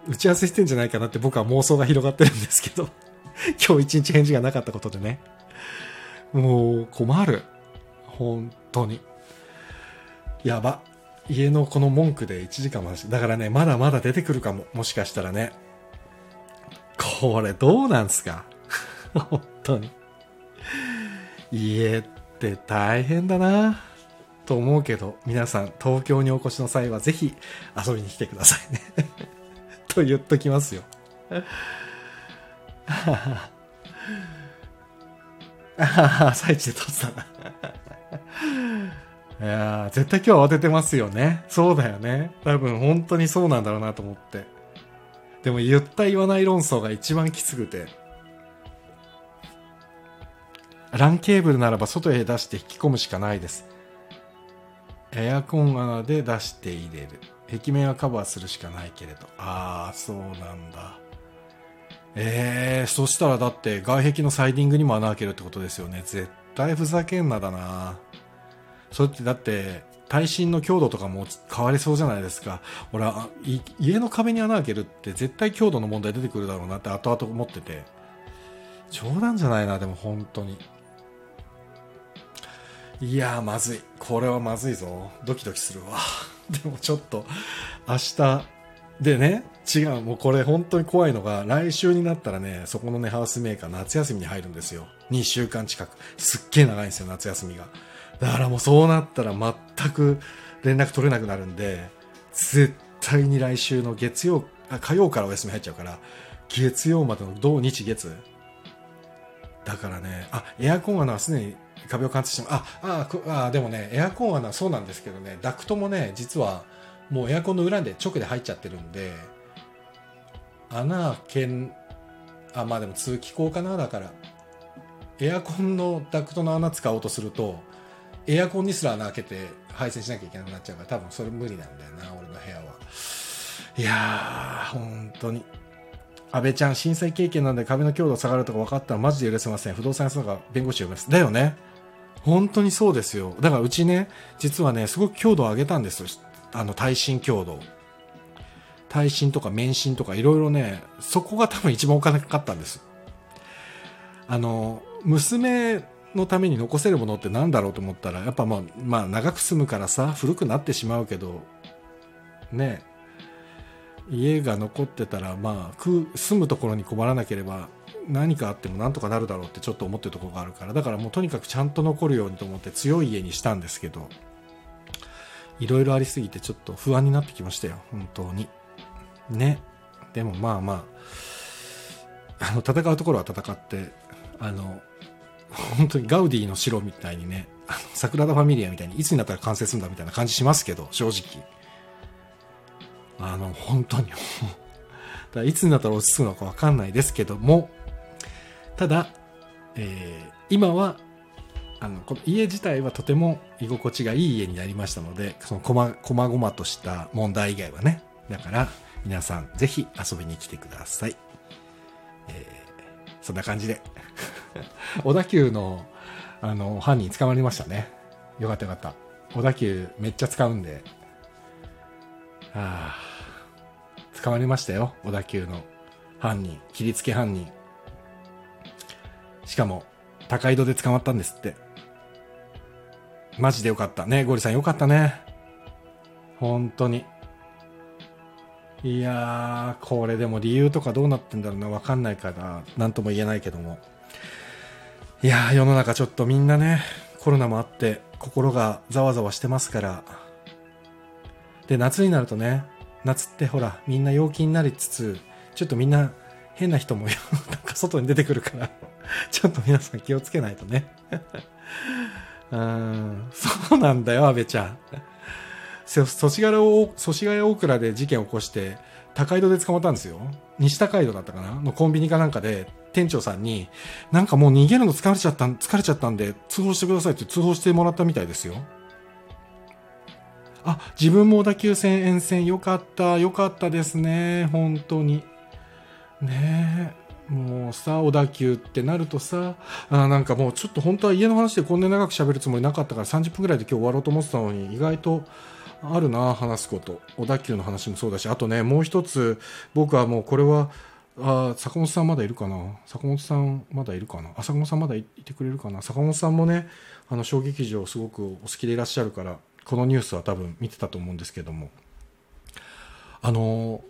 打ち合わせしてんじゃないかなって僕は妄想が広がってるんですけど、今日一日返事がなかったことでね。もう困る。本当に。やば。家のこの文句で1時間もだからね、まだまだ出てくるかも。もしかしたらね。これどうなんすか？本当に。家って大変だなと思うけど、皆さん東京にお越しの際はぜひ遊びに来てくださいね と言っときますよ 朝一で撮ったな いや絶対今日慌ててますよね。そうだよね。多分本当にそうなんだろうなと思って。でも言った言わない論争が一番きつくて。LAN ケーブルならば外へ出して引き込むしかないです。エアコン穴で出して入れる。壁面はカバーするしかないけれど。ああ、そうなんだ。ええー、そしたらだって外壁のサイディングにも穴開けるってことですよね。絶対ふざけんなだな。それってだって耐震の強度とかも変わりそうじゃないですか。俺は家の壁に穴開けるって絶対強度の問題出てくるだろうなって後々思ってて。冗談じゃないな、でも本当に。いやー、まずい。これはまずいぞ。ドキドキするわ。でもちょっと、明日、でね、違う、もうこれ本当に怖いのが、来週になったらね、そこのね、ハウスメーカー夏休みに入るんですよ。2週間近く。すっげえ長いんですよ、夏休みが。だからもうそうなったら全く連絡取れなくなるんで、絶対に来週の月曜、あ火曜からお休み入っちゃうから、月曜までの土日月。だからね、あ、エアコン穴はすでに壁を貫通しても、あ、あ、あ、でもね、エアコン穴そうなんですけどね、ダクトもね、実はもうエアコンの裏で直で入っちゃってるんで、穴開けあ、まあでも通気口かな、だから。エアコンのダクトの穴使おうとすると、エアコンにすら穴開けて配線しなきゃいけなくなっちゃうから、多分それ無理なんだよな、俺の部屋は。いやー、本当に。安倍ちゃん、震災経験なんで壁の強度下がるとか分かったらマジで許せません。不動産屋さんが弁護士呼びます。だよね。本当にそうですよ。だからうちね、実はね、すごく強度を上げたんですよ。あの、耐震強度。耐震とか免震とかいろいろね、そこが多分一番お金かかったんです。あの、娘のために残せるものって何だろうと思ったら、やっぱまあ、まあ長く住むからさ、古くなってしまうけど、ね、家が残ってたら、まあ、住むところに困らなければ、何かあってもなんとかなるだろうってちょっと思ってるところがあるからだからもうとにかくちゃんと残るようにと思って強い家にしたんですけどいろいろありすぎてちょっと不安になってきましたよ、本当に。ね。でもまあまあ、あの、戦うところは戦って、あの、本当にガウディの城みたいにね、あの、桜田ファミリアみたいにいつになったら完成するんだみたいな感じしますけど、正直。あの、本当に、だいつになったら落ち着くのかわかんないですけども、ただ、えー、今は、あの、この家自体はとても居心地がいい家になりましたので、その、こまごまとした問題以外はね。だから、皆さんぜひ遊びに来てください。えー、そんな感じで。小田急の、あの、犯人捕まりましたね。よかったよかった。小田急めっちゃ使うんで。ああ。捕まりましたよ、小田急の犯人、切りつけ犯人。しかも、高井戸で捕まったんですって。マジでよかった。ね、ゴリさんよかったね。本当に。いやー、これでも理由とかどうなってんだろうな、わかんないから、なんとも言えないけども。いやー、世の中ちょっとみんなね、コロナもあって、心がざわざわしてますから。で、夏になるとね、夏ってほら、みんな陽気になりつつ、ちょっとみんな変な人も なんか外に出てくるからちょっと皆さん気をつけないとね うん、そうなんだよ、安倍ちゃん。祖師ヶ谷大倉で事件を起こして、高井戸で捕まったんですよ。西高井戸だったかな？のコンビニかなんかで、店長さんに、なんかもう逃げるの疲れちゃった、疲れちゃったんで、通報してくださいって通報してもらったみたいですよ。あ、自分も小田急線沿線よかった、よかったですね、本当に。ねえ、もうさ、小田急ってなるとさ、あなんかもうちょっと本当は家の話でこんなに長く喋るつもりなかったから30分ぐらいで今日終わろうと思ってたのに、意外とあるな、話すこと。小田急の話もそうだし、あとね、もう一つ、僕はもうこれは、あ坂本さんまだいるかな？坂本さんまだいるかな？あ坂本さんまだいてくれるかな？坂本さんもねあの小劇場すごくお好きでいらっしゃるからこのニュースは多分見てたと思うんですけども。あの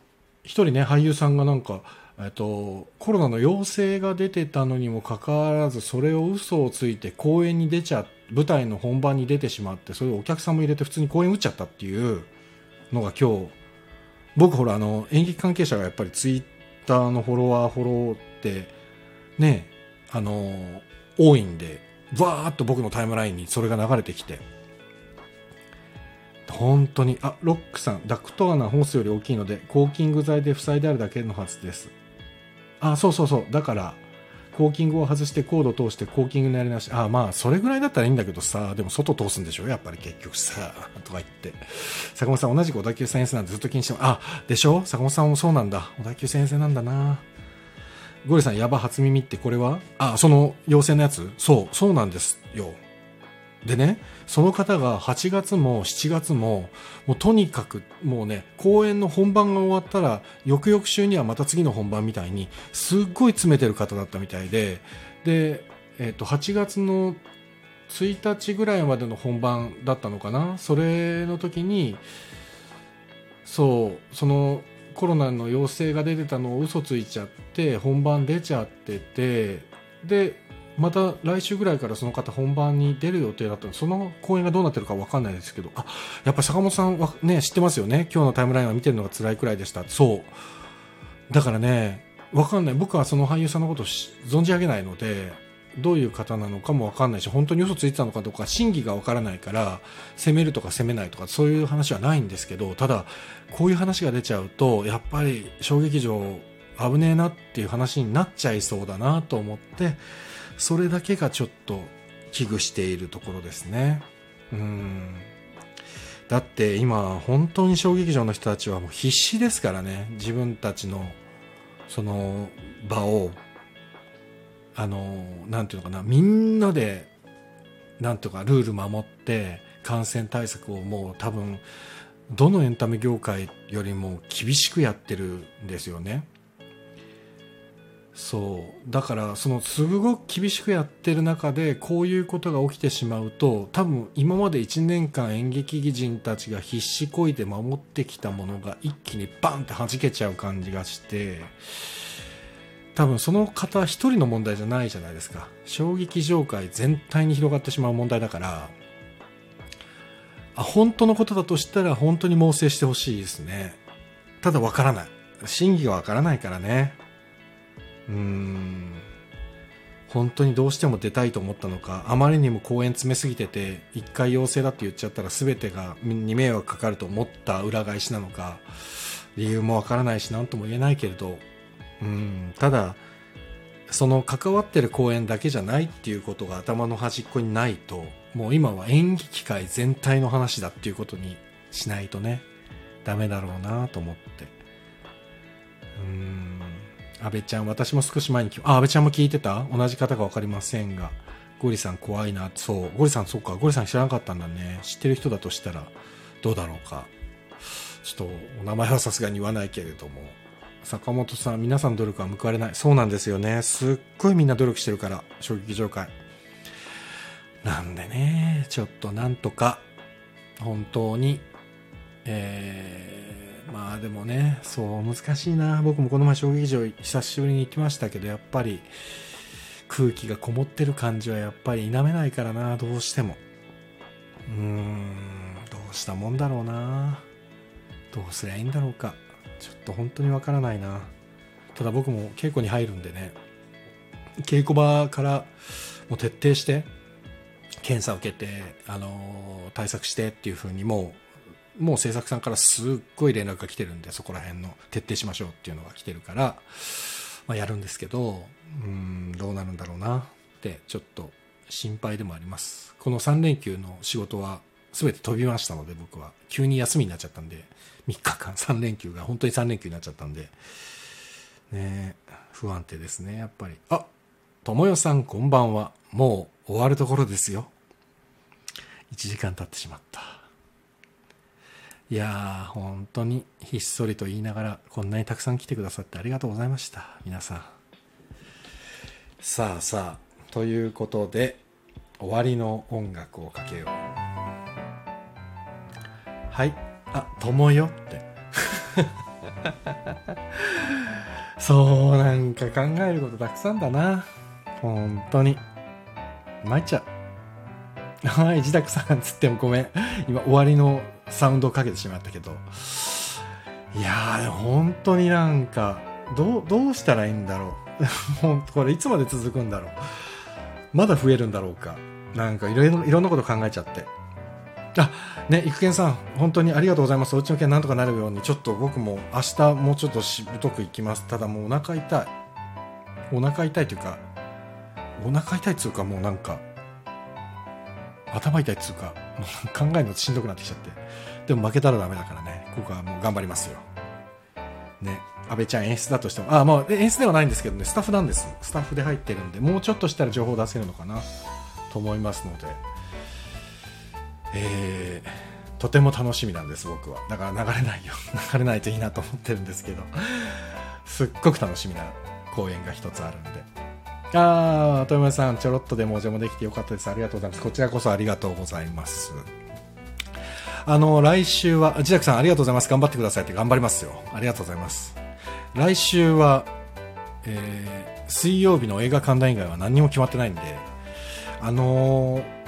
一人ね俳優さんがなんかえっと、コロナの陽性が出てたのにもかかわらずそれを嘘をついて公演に出ちゃっ舞台の本番に出てしまってそれをお客さんも入れて普通に公演打っちゃったっていうのが今日僕ほらあの演劇関係者がやっぱりツイッターのフォロワーフォローってねあの多いんでわーっと僕のタイムラインにそれが流れてきて本当に、あ、ロックさん、ダクト穴ホースより大きいので、コーキング剤で塞いであるだけのはずです。あ、そうそうそう。だから、コーキングを外してコード通してコーキングのやり直し。ああ、まあ、それぐらいだったらいいんだけどさ、でも外通すんでしょ？やっぱり結局さ、とか言って。坂本さん同じく小田急線線なんでずっと気にしてもあ、でしょ？坂本さんもそうなんだ。小田急線線なんだな。ゴリさん、ヤバ初耳ってこれは？あ、その妖精のやつ？そう、そうなんですよ。でね、その方が8月も7月も、もうとにかくもうね、公演の本番が終わったら、翌々週にはまた次の本番みたいに、すっごい詰めてる方だったみたいで、で、えっ、と、8月の1日ぐらいまでの本番だったのかな？それの時に、そう、そのコロナの陽性が出てたのを嘘ついちゃって、本番出ちゃってて、で、また来週ぐらいからその方本番に出る予定だったので、その公演がどうなってるかわかんないですけど、あ、やっぱ坂本さんはね、知ってますよね。今日のタイムラインは見てるのが辛いくらいでした。そう。だからね、わかんない。僕はその俳優さんのことを存じ上げないので、どういう方なのかもわかんないし、本当に嘘ついてたのかどうか、真偽がわからないから、責めるとか責めないとか、そういう話はないんですけど、ただ、こういう話が出ちゃうと、やっぱり小劇場危ねえなっていう話になっちゃいそうだなと思って、それだけがちょっと危惧しているところですね。うん。だって今本当に小劇場の人たちはもう必死ですからね。自分たちのその場を、あの、なんていうのかな、みんなで、なんとかルール守って感染対策をもう多分、どのエンタメ業界よりも厳しくやってるんですよね。そう。だからそのすごく厳しくやってる中でこういうことが起きてしまうと多分今まで1年間演劇人たちが必死こいで守ってきたものが一気にバンって弾けちゃう感じがして多分その方一人の問題じゃないじゃないですか。衝撃場界全体に広がってしまう問題だからあ本当のことだとしたら本当に猛省してほしいですね。ただわからない。真偽がわからないからね。うん。本当にどうしても出たいと思ったのかあまりにも公演詰めすぎてて一回陽性だって言っちゃったら全てがに迷惑かかると思った裏返しなのか理由もわからないし何とも言えないけれどうん。ただその関わってる公演だけじゃないっていうことが頭の端っこにないともう今は演劇界全体の話だっていうことにしないとねダメだろうなと思って。うん。安倍ちゃん私も少し前にあ安倍ちゃんも聞いてた？同じ方が分かりませんが。ゴリさん怖いな。そう。ゴリさんそうか。ゴリさん知らなかったんだね。知ってる人だとしたらどうだろうか。ちょっとお名前はさすがに言わないけれども。坂本さん皆さん努力は報われない。そうなんですよね。すっごいみんな努力してるから衝撃場会。なんでね。ちょっとなんとか本当にえー、まあでもねそう難しいな。僕もこの前小劇場久しぶりに行きましたけどやっぱり空気がこもってる感じはやっぱり否めないからな。どうしても。うーんどうしたもんだろうな。どうすりゃいいんだろうか。ちょっと本当にわからないな。ただ僕も稽古に入るんでね稽古場からもう徹底して検査を受けて、あの対策してっていうふうにもうもう制作さんからすっごい連絡が来てるんでそこら辺の徹底しましょうっていうのが来てるから、まあ、やるんですけどうんどうなるんだろうな。ってちょっと心配でもあります。この3連休の仕事は全て飛びましたので僕は。急に休みになっちゃったんで3日間。3連休が本当に3連休になっちゃったんで。ね不安定ですねやっぱり。あ友よさんこんばんは。もう終わるところですよ。1時間経ってしまった。いやー本当にひっそりと言いながらこんなにたくさん来てくださってありがとうございました。皆さん。さあさあということで終わりの音楽をかけよう。はい。あ友よって。そうなんか考えることたくさんだな。本当に。参っちゃう。はい自宅さんつってもごめん。今終わりのサウンドをかけてしまったけど。いやー本当になんかどうどうしたらいいんだろう。本当これいつまで続くんだろう。まだ増えるんだろうか。なんかいろいろいろんなこと考えちゃって。あね育賢さん本当にありがとうございます。おうちの件なんとかなるように。ちょっと僕も明日もうちょっとしぶとくいきます。ただもうお腹痛い。お腹痛いというかお腹痛いっつうかもうなんか頭痛いっつうか。考えるのしんどくなってきちゃって。でも負けたらダメだからね。ここはもう頑張りますよ。ね。安倍ちゃん演出だとしても。あまあ演出ではないんですけどね。スタッフなんです。スタッフで入ってるんでもうちょっとしたら情報出せるのかな。と思いますので。えー、とても楽しみなんです僕は。だから流れないよ。流れないといいなと思ってるんですけど。すっごく楽しみな公演が一つあるんで。ああ、豊山さん、ちょろっとでもお邪魔できてよかったです。ありがとうございます。こちらこそありがとうございます。あの、来週は、自宅さんありがとうございます。頑張ってくださいって頑張りますよ。ありがとうございます。来週は、えー、水曜日の映画観覧以外は何にも決まってないんで、あのー、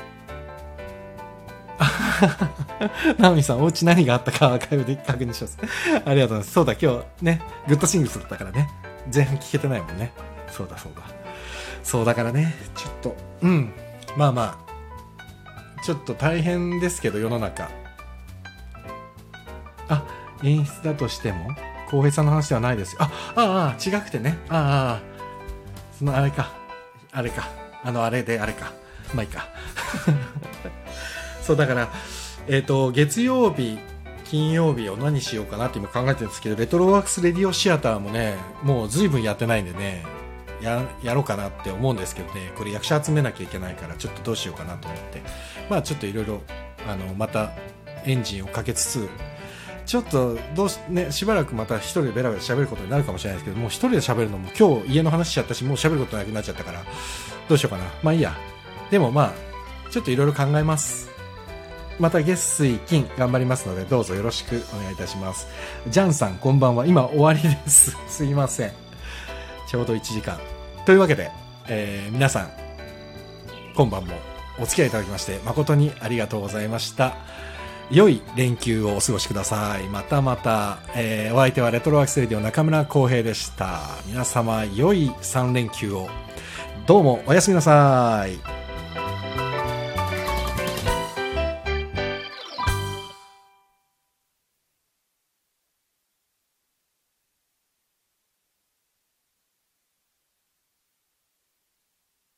ナオミさん、お家何があったかアーカイブで確認します。ありがとうございます。そうだ、今日ね、グッドシングスだったからね。前半聞けてないもんね。そうだ、そうだ。そうだからね、ちょっと、うん、まあまあ、ちょっと大変ですけど、世の中。あ、演出だとしても、浩平さんの話ではないですよ。あ、ああ、違くてね。ああ、そのあれか、あれか、あのあれであれか。まあいいか。そうだから、えっ、ー、と、月曜日、金曜日を何しようかなって今考えてるんですけど、レトロワークスレディオシアターもね、もう随分やってないんでね、ややろうかなって思うんですけどね。これ役者集めなきゃいけないからちょっとどうしようかなと思って。まあちょっといろいろあのまたエンジンをかけつつちょっとどうし、ね、しばらくまた一人でベラベラ喋ることになるかもしれないですけどもう一人で喋るのも今日家の話しちゃったしもう喋ることなくなっちゃったからどうしようかな。まあいいや。でもまあちょっといろいろ考えます。また月水金頑張りますのでどうぞよろしくお願いいたします。ジャンさんこんばんは。今終わりです。すいません。ちょうど1時間というわけで、えー、皆さん今晩もお付き合いいただきまして誠にありがとうございました良い連休をお過ごしください。またまた、えーお相手はレトロワークスレディオ中村浩平でした。皆様、良い3連休を。どうも、おやすみなさい。